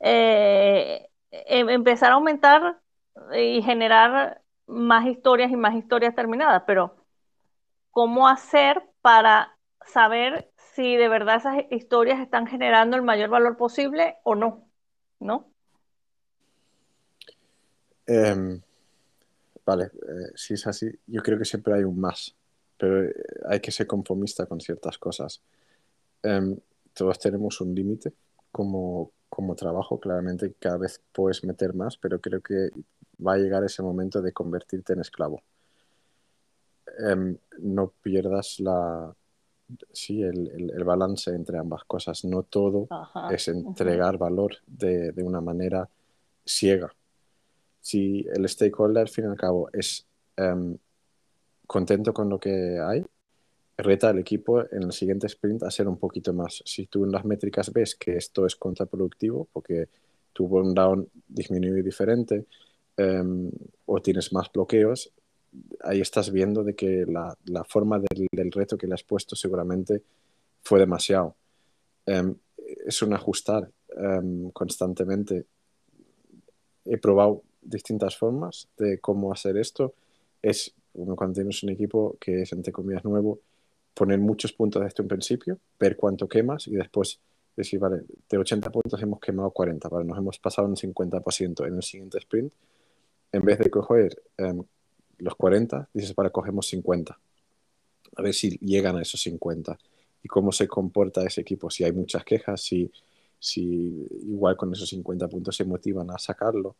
eh, em, empezar a aumentar y generar más historias y más historias terminadas, pero ¿cómo hacer para saber si de verdad esas historias están generando el mayor valor posible o no? ¿no? Em, vale, eh, si es así, yo creo que siempre hay un más, pero eh, hay que ser conformista con ciertas cosas. Em, todos tenemos un límite como, como trabajo, claramente cada vez puedes meter más, pero creo que va a llegar ese momento de convertirte en esclavo. Em, no pierdas la, sí, el, el, balance entre ambas cosas. No todo es entregar valor de, de, una manera ciega. Si el stakeholder, al fin y al cabo, es em, contento con lo que hay, reta al equipo en el siguiente sprint a ser un poquito más. Si tú en las métricas ves que esto es contraproductivo porque tu burn down disminuye diferente em, o tienes más bloqueos, ahí estás viendo de que la, la forma del, del, reto que le has puesto seguramente fue demasiado. Um, es un ajustar um, constantemente. He probado distintas formas de cómo hacer esto. Es cuando tienes un equipo que es entre comillas nuevo, poner muchos puntos de esto en principio, ver cuánto quemas y después decir, vale, de 80 puntos hemos quemado 40, vale, nos hemos pasado un 50% en el siguiente sprint. En vez de coger um, los 40, dices, vale, cogemos 50. A ver si llegan a esos 50 y cómo se comporta ese equipo. Si hay muchas quejas, si, si igual con esos 50 puntos se motivan a sacarlo.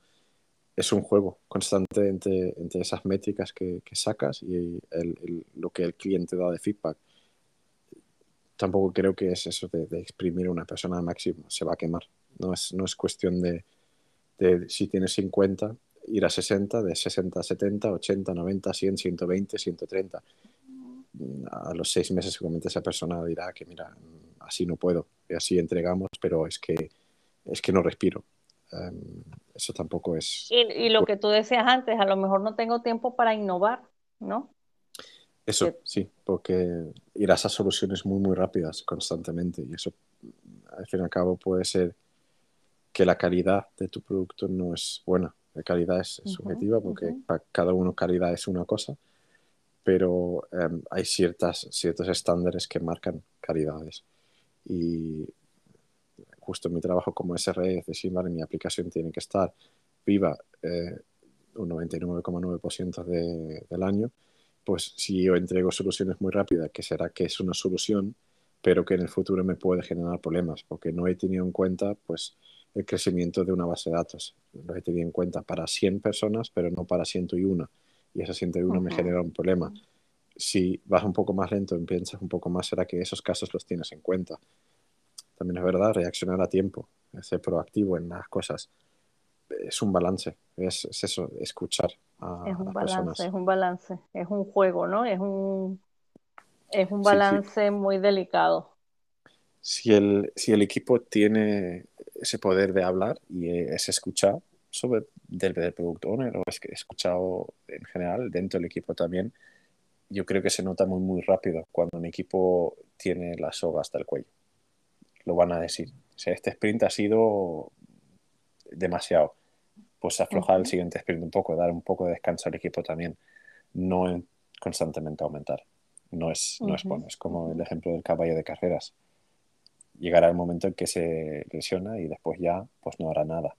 Es un juego constante entre, entre esas métricas que, que sacas y el, el, lo que el cliente da de feedback. Tampoco creo que es eso de, de exprimir a una persona al máximo, se va a quemar. No es, no es cuestión de, de si tienes 50, ir a 60, de 60 a 70, 80, 90, 100, 120, 130 a los seis meses seguramente esa persona dirá que mira, así no puedo, así entregamos, pero es que, es que no respiro. Um, eso tampoco es... Y, y, lo que tú decías antes, a lo mejor no tengo tiempo para innovar, ¿no? Eso, que... sí, porque irás a soluciones muy, muy rápidas constantemente y eso, al fin y al cabo, puede ser que la calidad de tu producto no es buena. La calidad es, es subjetiva uh -huh, porque uh -huh. para cada uno calidad es una cosa pero um, hay ciertas, ciertos estándares que marcan calidades. Y justo mi trabajo como SRE es decir, vale, mi aplicación tiene que estar viva eh, un 99,9% de, del año, pues si yo entrego soluciones muy rápidas, que será que es una solución, pero que en el futuro me puede generar problemas, porque no he tenido en cuenta pues, el crecimiento de una base de datos. Lo he tenido en cuenta para 100 personas, pero no para 101 y ese 101 uh -huh. me genera un problema. Si vas un poco más lento y piensas un poco más, será que esos casos los tienes en cuenta. También es verdad, reaccionar a tiempo, ser proactivo en las cosas. Es un balance, es, es eso, escuchar a, es un las balance, personas. Es un balance, es un juego, ¿no? Es un, es un balance sí, sí. muy delicado. Si el, si el equipo tiene ese poder de hablar y es escuchar, sobre del, del Product Owner o es que he escuchado en general dentro del equipo también, yo creo que se nota muy, muy rápido cuando un equipo tiene la soga hasta el cuello. Lo van a decir. O sea, este sprint ha sido demasiado. Pues aflojar el siguiente sprint un poco, dar un poco de descanso al equipo también. No constantemente aumentar. No es, uh -huh. no es bueno. Es como el ejemplo del caballo de carreras. Llegará el momento en que se lesiona y después ya pues no hará nada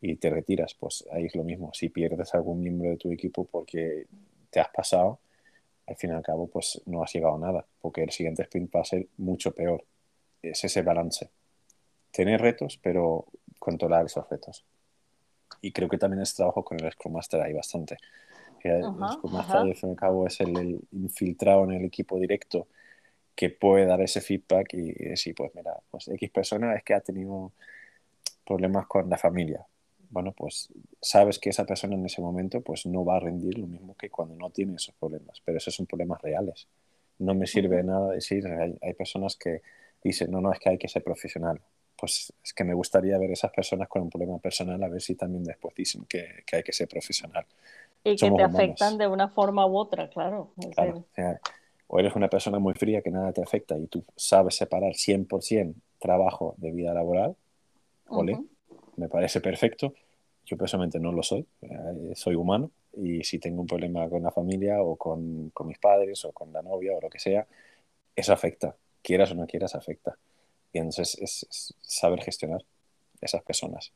y te retiras, pues ahí es lo mismo. Si pierdes algún miembro de tu equipo porque te has pasado, al fin y al cabo, pues no has llegado a nada, porque el siguiente sprint va a ser mucho peor. Es ese balance. Tener retos, pero controlar esos retos. Y creo que también es trabajo con el Scrum Master hay bastante. El uh -huh, Scrum Master, uh -huh. al fin y al cabo, es el, el, infiltrado en el equipo directo que puede dar ese feedback y decir, pues mira, pues X persona es que ha tenido problemas con la familia, bueno, pues sabes que esa persona en ese momento pues no va a rendir lo mismo que cuando no tiene esos problemas, pero esos son problemas reales. No me sirve de nada decir, hay, hay, personas que dicen, no, no, es que hay que ser profesional. Pues es que me gustaría ver esas personas con un problema personal, a ver si también después dicen que, que hay que ser profesional. Y Somos que te humanos. afectan de una forma u otra, claro. claro o eres una persona muy fría que nada te afecta y tú sabes separar 100% trabajo de vida laboral, ole, uh -huh. me parece perfecto, yo personalmente no lo soy, eh, soy humano y si tengo un problema con la familia o con, con, mis padres o con la novia o lo que sea, eso afecta, quieras o no quieras, afecta. Y entonces es, es saber gestionar esas personas.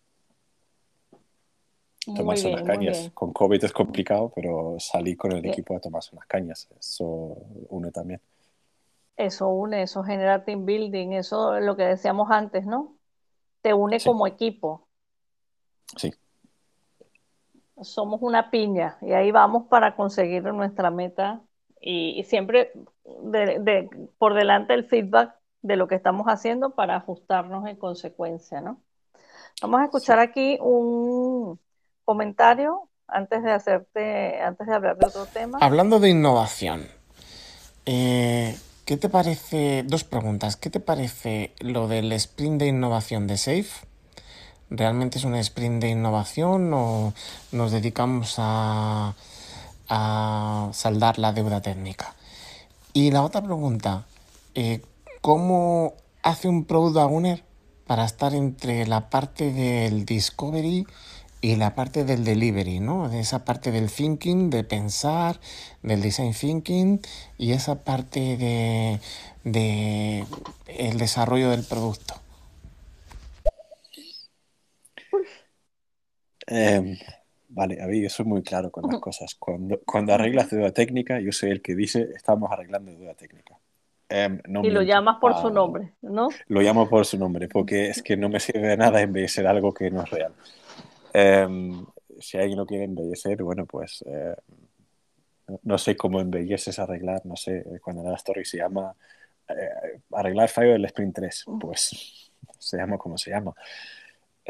Tomarse bien, unas cañas. Con COVID es complicado, pero salir con el bien. equipo a tomarse unas cañas, eso une también. Eso une, eso genera team building, eso es lo que decíamos antes, ¿no? Te une sí. como equipo. Sí, somos una piña y ahí vamos para conseguir nuestra meta y, y siempre de, de, por delante el feedback de lo que estamos haciendo para ajustarnos en consecuencia, ¿no? Vamos a escuchar aquí un comentario antes de hacerte, antes de hablar de otro tema. Hablando de innovación, eh, ¿qué te parece? Dos preguntas. ¿Qué te parece lo del sprint de innovación de Safe? ¿Realmente es un sprint de innovación o nos dedicamos a, a saldar la deuda técnica? Y la otra pregunta, eh, ¿cómo hace un product owner para estar entre la parte del discovery y la parte del delivery, ¿no? De esa parte del thinking, de pensar, del design thinking y esa parte de, de el desarrollo del producto. Eh, vale, a ver, yo soy muy claro con las cosas. Cuando, cuando arreglas duda técnica, yo soy el que dice, estamos arreglando duda técnica. Eh, no y lo llamas por su nombre, ¿no? Lo llamo por su nombre, porque es que no me sirve de nada embellecer algo que no es real. Eh, si alguien lo quiere embellecer, bueno, pues eh, no sé cómo embelleces arreglar, no sé, cuando la story se llama eh, arreglar fallo del sprint 3, pues se llama como se llama.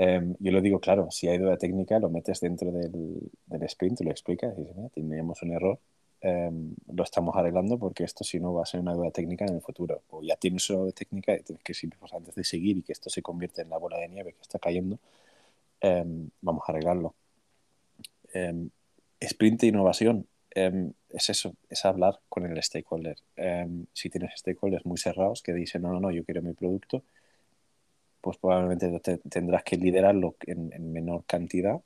Em, yo lo digo claro, si hay duda técnica, lo metes dentro del, del sprint, lo explicas y dices, mira, tenemos un error, em, lo estamos arreglando porque esto si no va a ser una duda técnica en el futuro. O ya tienes una duda técnica y tienes que pues, antes de seguir y que esto se convierte en la bola de nieve que está cayendo, em, vamos a arreglarlo. sprint de innovación es eso, es hablar con el stakeholder. si tienes stakeholders muy cerrados que dicen, no, no, no, yo quiero mi producto, pues probablemente tendrás que liderarlo en, menor cantidad,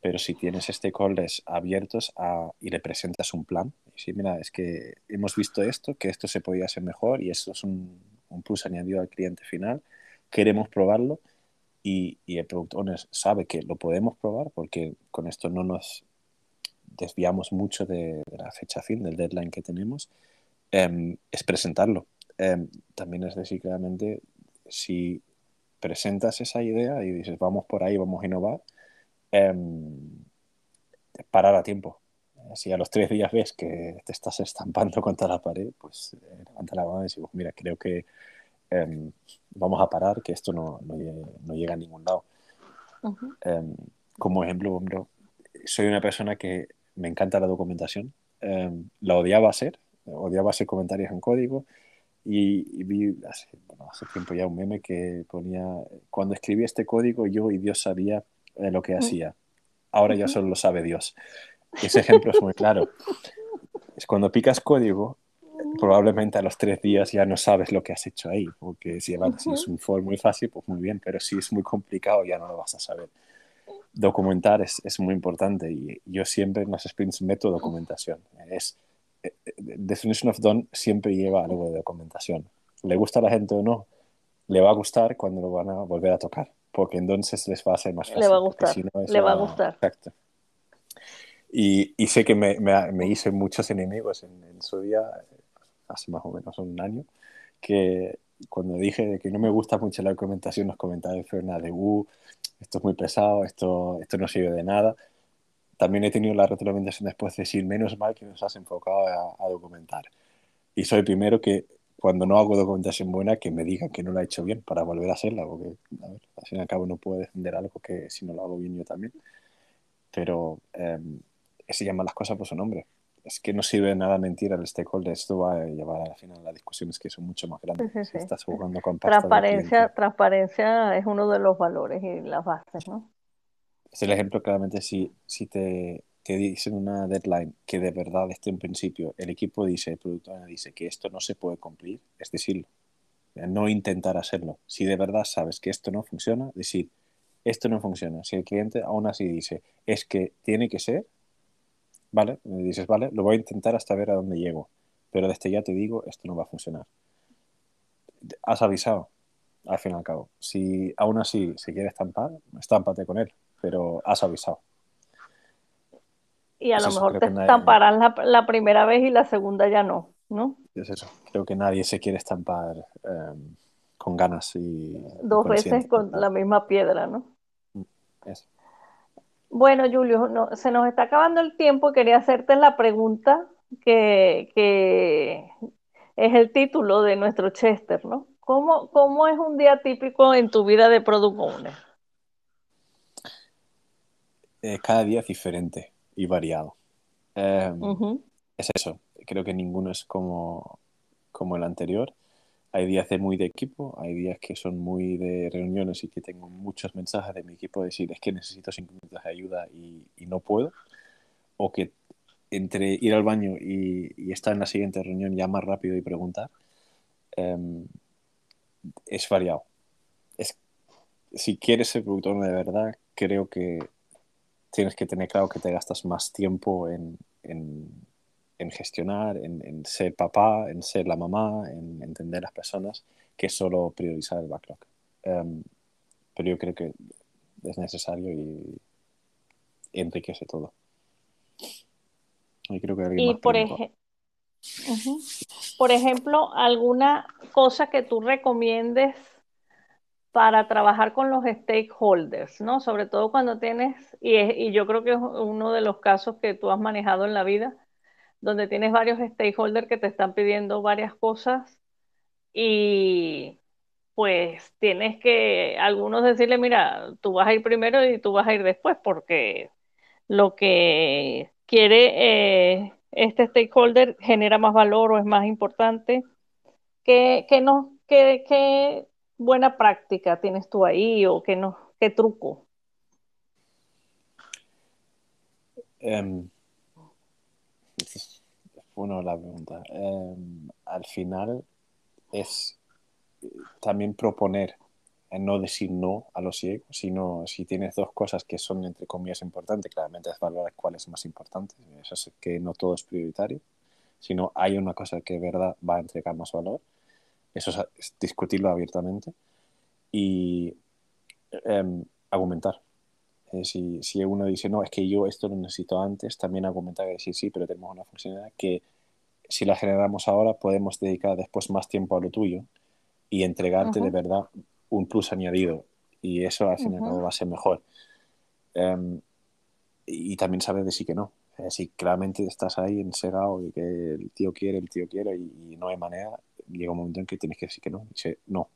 pero si tienes stakeholders abiertos a, y le presentas un plan, y si mira, es que hemos visto esto, que esto se podía hacer mejor y esto es un, plus añadido al cliente final, queremos probarlo y, el product owner sabe que lo podemos probar porque con esto no nos desviamos mucho de, la fecha fin, del deadline que tenemos, em, es presentarlo. Em, también es decir claramente si presentas esa idea y dices, vamos por ahí, vamos a innovar, em, parar a tiempo. Si a los tres días ves que te estás estampando contra la pared, pues eh, levanta la mano y dices, mira, creo que em, vamos a parar, que esto no, no, llega a ningún lado. Em, como ejemplo, soy una persona que me encanta la documentación, la odiaba hacer, odiaba hacer comentarios en código, y, vi hace, hace, tiempo ya un meme que ponía, cuando escribí este código yo y Dios sabía eh, lo que hacía, ahora ya solo lo sabe Dios. Ese ejemplo es muy claro. Es cuando picas código, probablemente a los tres días ya no sabes lo que has hecho ahí, porque si, si es un for muy fácil, pues muy bien, pero si es muy complicado ya no lo vas a saber. Documentar es, es muy importante y yo siempre en los sprints meto documentación. Es Definition of Done siempre lleva algo de documentación. Le gusta a la gente o no, le va a gustar cuando lo van a volver a tocar, porque entonces les va a ser más fácil. Le va a gustar. le va a gustar. Exacto. Y, y sé que me, me, hice muchos enemigos en, su día, hace más o menos un año, que cuando dije que no me gusta mucho la documentación, los comentarios fueron de, uh, esto es muy pesado, esto, esto no sirve de nada también he tenido la retroalimentación después de decir, menos mal que nos has enfocado a, documentar. Y soy el primero que, cuando no hago documentación buena, que me digan que no la he hecho bien para volver a hacerla, porque, a ver, al fin y al cabo no puedo defender algo que si no lo hago bien yo también. Pero eh, se llaman las cosas por su nombre. Es que no sirve nada mentir al stakeholder. Esto va a llevar al final a discusiones que son mucho más grandes. estás jugando con transparencia, transparencia es uno de los valores y las bases, ¿no? Es el ejemplo claramente si, si te, te, dicen una deadline que de verdad esté en principio, el equipo dice, el productor dice que esto no se puede cumplir, es decirlo. No intentar hacerlo. Si de verdad sabes que esto no funciona, decir, esto no funciona. Si el cliente aún así dice, es que tiene que ser, vale, dices, vale, lo voy a intentar hasta ver a dónde llego. Pero desde ya te digo, esto no va a funcionar. Has avisado, al fin y al cabo. Si aún así se quiere estampar, estámpate con él pero has avisado. Y a lo mejor te estamparán la, primera vez y la segunda ya no, ¿no? Es eso. Creo que nadie se quiere estampar em, con ganas y... Dos veces con la misma piedra, ¿no? Mm, bueno, Julio, se nos está acabando el tiempo. Quería hacerte la pregunta que, que es el título de nuestro Chester, ¿no? ¿Cómo, ¿Cómo es un día típico en tu vida de Product Owner? Eh, cada día es diferente y variado. Em, es eso, creo que ninguno es como como el anterior. Hay días de muy de equipo, hay días que son muy de reuniones y que tengo muchos mensajes de mi equipo de decir es que necesito cinco minutos de ayuda y, no puedo. O que entre ir al baño y, estar en la siguiente reunión ya más rápido y preguntar, em, es variado. Es, si quieres ser productor de verdad, creo que tienes que tener claro que te gastas más tiempo en, en gestionar, en, ser papá, en ser la mamá, en entender las personas, que solo priorizar el backlog. Em, pero yo creo que es necesario y enriquece todo. Y creo que y por, por ejemplo, alguna cosa que tú recomiendes para trabajar con los stakeholders, ¿no? Sobre todo cuando tienes, y, y yo creo que es uno de los casos que tú has manejado en la vida, donde tienes varios stakeholders que te están pidiendo varias cosas y pues tienes que algunos decirle, mira, tú vas a ir primero y tú vas a ir después, porque lo que quiere eh, este stakeholder genera más valor o es más importante. ¿Qué, no, qué, buena práctica tienes tú ahí o qué, no, qué truco? Em, bueno, la pregunta. Em, al final es también proponer, no decir no a los ciegos, sino si tienes dos cosas que son entre comillas importantes, claramente es valorar cuál es más importante. Eso es que no todo es prioritario, sino hay una cosa que de verdad va a entregar más valor. Eso es, discutirlo abiertamente y em, argumentar eh, si, si, uno dice, no, es que yo esto lo necesito antes, también argumentar y decir, sí, pero tenemos una funcionalidad que si la generamos ahora podemos dedicar después más tiempo a lo tuyo y entregarte de verdad un plus añadido. Y eso al fin y al cabo va a ser mejor. Em, y también sabes decir que no. si claramente estás ahí ensegado y que el tío quiere, el tío quiere y, no hay manera, llega un momento en que tienes que decir que no. Dice, no,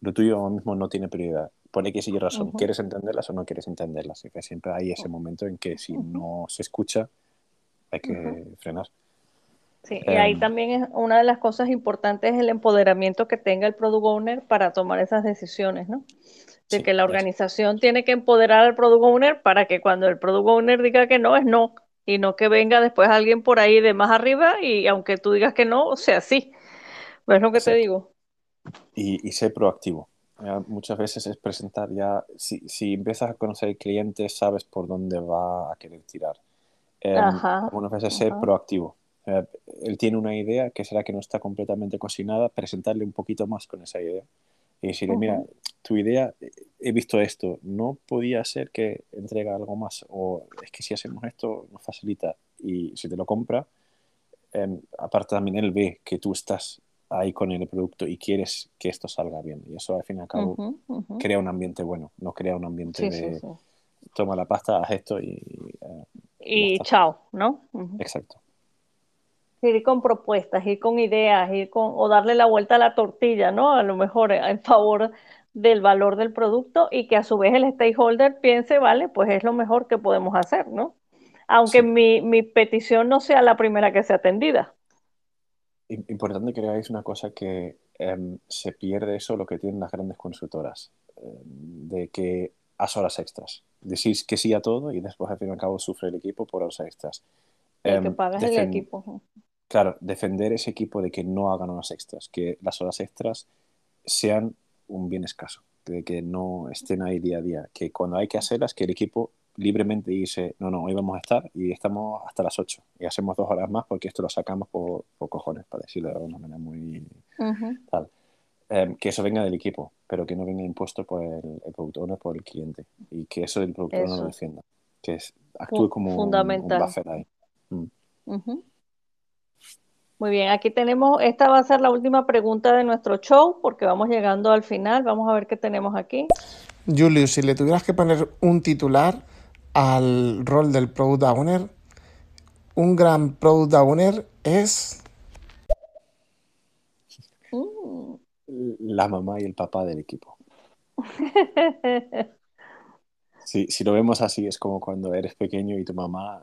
lo tuyo ahora mismo no tiene prioridad pone que sí razón. ¿Quieres entenderlas o no quieres entenderlas? Y que siempre hay ese momento en que si no se escucha, hay que frenar. Sí, y ahí em. también es una de las cosas importantes es el empoderamiento que tenga el product owner para tomar esas decisiones, ¿no? De que la organización tiene que empoderar al product owner para que cuando el product owner diga que no, es no, y no que venga después alguien por ahí de más arriba y aunque tú digas que no, sea sí. ¿Ves lo que te digo? Y, y ser proactivo muchas veces es presentar ya, si, si empiezas a conocer el cliente, sabes por dónde va a querer tirar. Eh, algunas veces ser proactivo. él tiene una idea que será que no está completamente cocinada, presentarle un poquito más con esa idea. Y decirle, mira, tu idea, he visto esto, no podía ser que entrega algo más, o es que si hacemos esto nos facilita. Y si te lo compra, em, aparte también él ve que tú estás ahí con el producto y quieres que esto salga bien. Y eso al fin y al cabo crea un ambiente bueno, no crea un ambiente de toma la pasta, haz esto y... Eh, y chao, ¿no? Exacto. Ir con propuestas, ir con ideas, ir con, o darle la vuelta a la tortilla, ¿no? A lo mejor en favor del valor del producto y que a su vez el stakeholder piense, vale, pues es lo mejor que podemos hacer, ¿no? Aunque mi, mi petición no sea la primera que sea atendida importante que veáis una cosa que em, se pierde eso lo que tienen las grandes consultoras, em, de que haz horas extras. Decís que sí a todo y después al fin y al cabo sufre el equipo por horas extras. El que em, pagas el equipo. Claro, defender ese equipo de que no hagan horas extras, que las horas extras sean un bien escaso, de que no estén ahí día a día, que cuando hay que hacerlas, que el equipo libremente dice, no, no, hoy vamos a estar y estamos hasta las 8 y hacemos dos horas más porque esto lo sacamos por, cojones, para decirlo de una manera muy tal. Em, que eso venga del equipo, pero que no venga impuesto por el, productor o por el cliente y que eso del productor no lo defienda, que es, actúe como Fundamental. un, ahí. Mm. Muy bien, aquí tenemos, esta va a ser la última pregunta de nuestro show porque vamos llegando al final, vamos a ver qué tenemos aquí. Julius, si le tuvieras que poner un titular, al rol del Product Owner, un gran Product Owner es... La mamá y el papá del equipo. si, si lo vemos así, es como cuando eres pequeño y tu mamá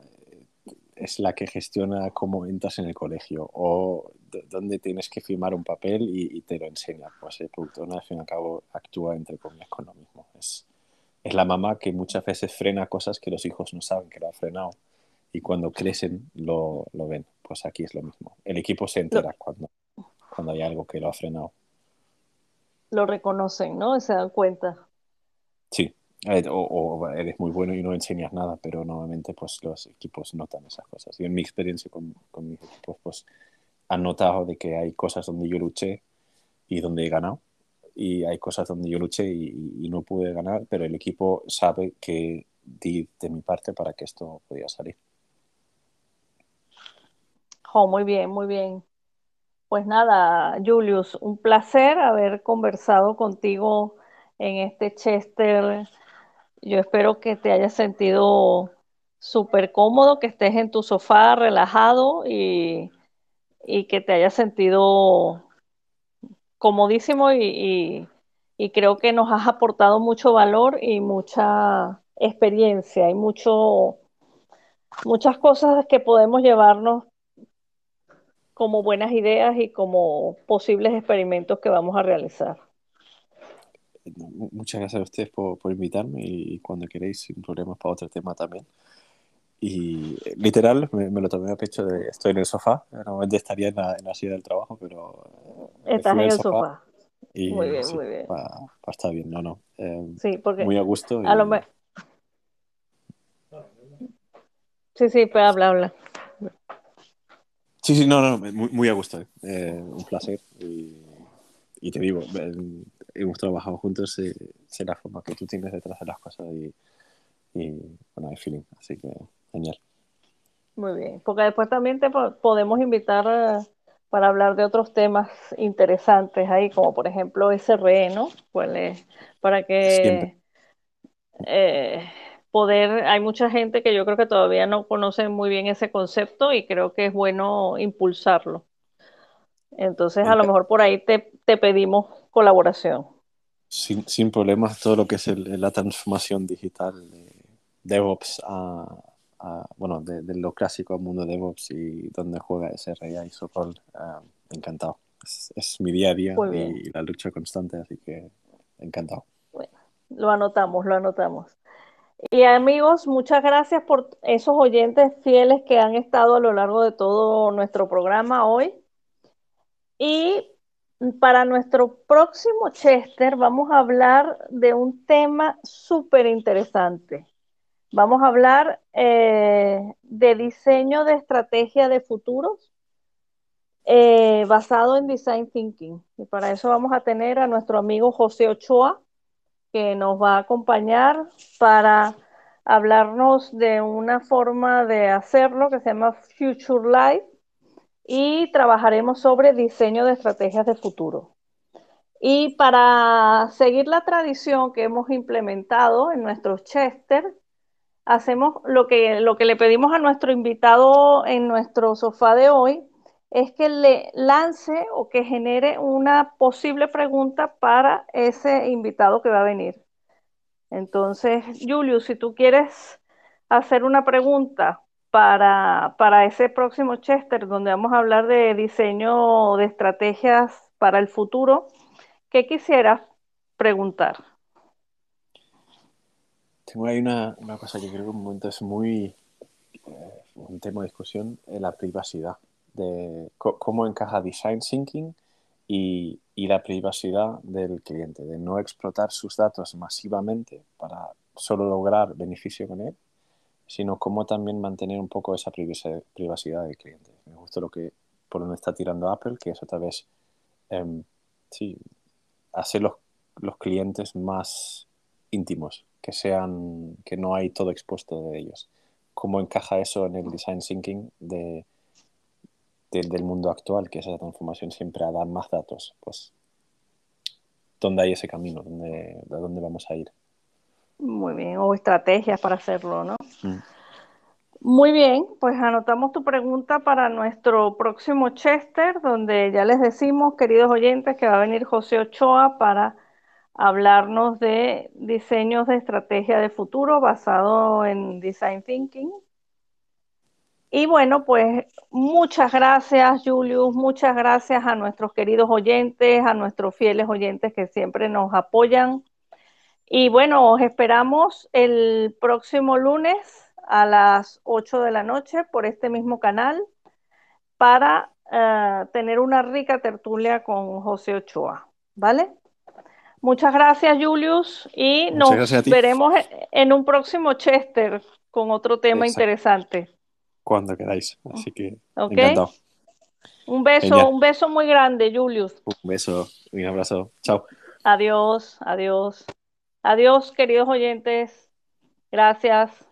es la que gestiona cómo entras en el colegio o dónde tienes que firmar un papel y, te lo enseña. Pues el producto owner, al fin y al cabo, actúa entre comillas con lo mismo. Es, es la mamá que muchas veces frena cosas que los hijos no saben que lo ha frenado y cuando crecen lo, lo ven. Pues aquí es lo mismo. El equipo se entera cuando, cuando hay algo que lo ha frenado. Lo reconocen, ¿no? Se dan cuenta. Sí, o, eres muy bueno y no enseñas nada, pero normalmente pues los equipos notan esas cosas. Y en mi experiencia con, con mis equipos, pues han notado de que hay cosas donde yo luché y donde he ganado. Y hay cosas donde yo luché y, no pude ganar, pero el equipo sabe que di de mi parte para que esto pudiera salir. Oh, muy bien, muy bien. Pues nada, Julius, un placer haber conversado contigo en este Chester yo espero que te hayas sentido súper cómodo, que estés en tu sofá relajado y, que te hayas sentido comodísimo y, creo que nos has aportado mucho valor y mucha experiencia y mucho, muchas cosas que podemos llevarnos como buenas ideas y como posibles experimentos que vamos a realizar muchas gracias a ustedes por, por invitarme y cuando queréis, sin problemas, para otro tema también. Y eh, literal, me, lo tomé a pecho de estoy en el sofá. Normalmente estaría en la, en la silla del trabajo, pero. Eh, Estás en el sofá. Y, muy bien, muy bien. Para, estar bien, no, no. Eh, sí, porque. Muy a gusto. A lo Sí, sí, pues habla, habla. Sí, sí, no, no, muy, muy a gusto. un placer. Y, y te digo, hemos trabajado juntos, sé, la forma que tú tienes detrás de las cosas y, bueno, hay feeling, así que genial. Muy bien, porque después también te podemos invitar eh, para hablar de otros temas interesantes ahí, como por ejemplo SRE, ¿no? Pues, para que eh, poder, hay mucha gente que yo creo que todavía no conoce muy bien ese concepto y creo que es bueno impulsarlo. Entonces, a lo mejor por ahí te, te pedimos colaboración sin, sin problemas todo lo que es la transformación digital de DevOps a, bueno, de, lo clásico al mundo DevOps y donde juega SRI y Sopol, uh, encantado. Es, mi día a día y la lucha constante, así que encantado. Bueno, lo anotamos, lo anotamos. Y amigos, muchas gracias por esos oyentes fieles que han estado a lo largo de todo nuestro programa hoy. Y para nuestro próximo Chester vamos a hablar de un tema súper interesante. Vamos a hablar eh, de diseño de estrategia de futuros eh, basado en Design Thinking. Y para eso vamos a tener a nuestro amigo José Ochoa, que nos va a acompañar para hablarnos de una forma de hacerlo que se llama Future Life y trabajaremos sobre diseño de estrategias de futuro. Y para seguir la tradición que hemos implementado en nuestros Chester, hacemos lo que, lo que le pedimos a nuestro invitado en nuestro sofá de hoy, es que le lance o que genere una posible pregunta para ese invitado que va a venir. Entonces, Julius, si tú quieres hacer una pregunta para, para ese próximo Chester, donde vamos a hablar de diseño de estrategias para el futuro, ¿qué quisieras preguntar? Tengo ahí una, una cosa que creo que un momento es muy eh, un tema de discusión, en la privacidad, de cómo encaja design thinking y, y, la privacidad del cliente, de no explotar sus datos masivamente para solo lograr beneficio con él sino cómo también mantener un poco esa privacidad del cliente. Me gusta lo que por donde está tirando Apple, que es otra vez, em, sí, hacer los, los clientes más íntimos, que sean, que no hay todo expuesto de ellos. ¿Cómo encaja eso en el design thinking de, del mundo actual, que es esa transformación siempre a dar más datos? Pues, ¿dónde hay ese camino? ¿Dónde, ¿De dónde vamos a ir? Muy bien, o estrategias para hacerlo, ¿no? Mm. Muy bien, pues anotamos tu pregunta para nuestro próximo Chester, donde ya les decimos, queridos oyentes, que va a venir José Ochoa para hablarnos de diseños de estrategia de futuro basado en Design Thinking. Y bueno, pues muchas gracias, Julius, muchas gracias a nuestros queridos oyentes, a nuestros fieles oyentes que siempre nos apoyan. Y bueno, os esperamos el próximo lunes a las 8 de la noche por este mismo canal para uh, tener una rica tertulia con José Ochoa, ¿vale? Muchas gracias, Julius, y Muchas nos veremos en un próximo Chester con otro tema Exacto. interesante. Cuando queráis, así que okay. encantado. Un beso, Genial. un beso muy grande, Julius. Un beso, un abrazo. Chao. Adiós, adiós. Adiós, queridos oyentes. Gracias.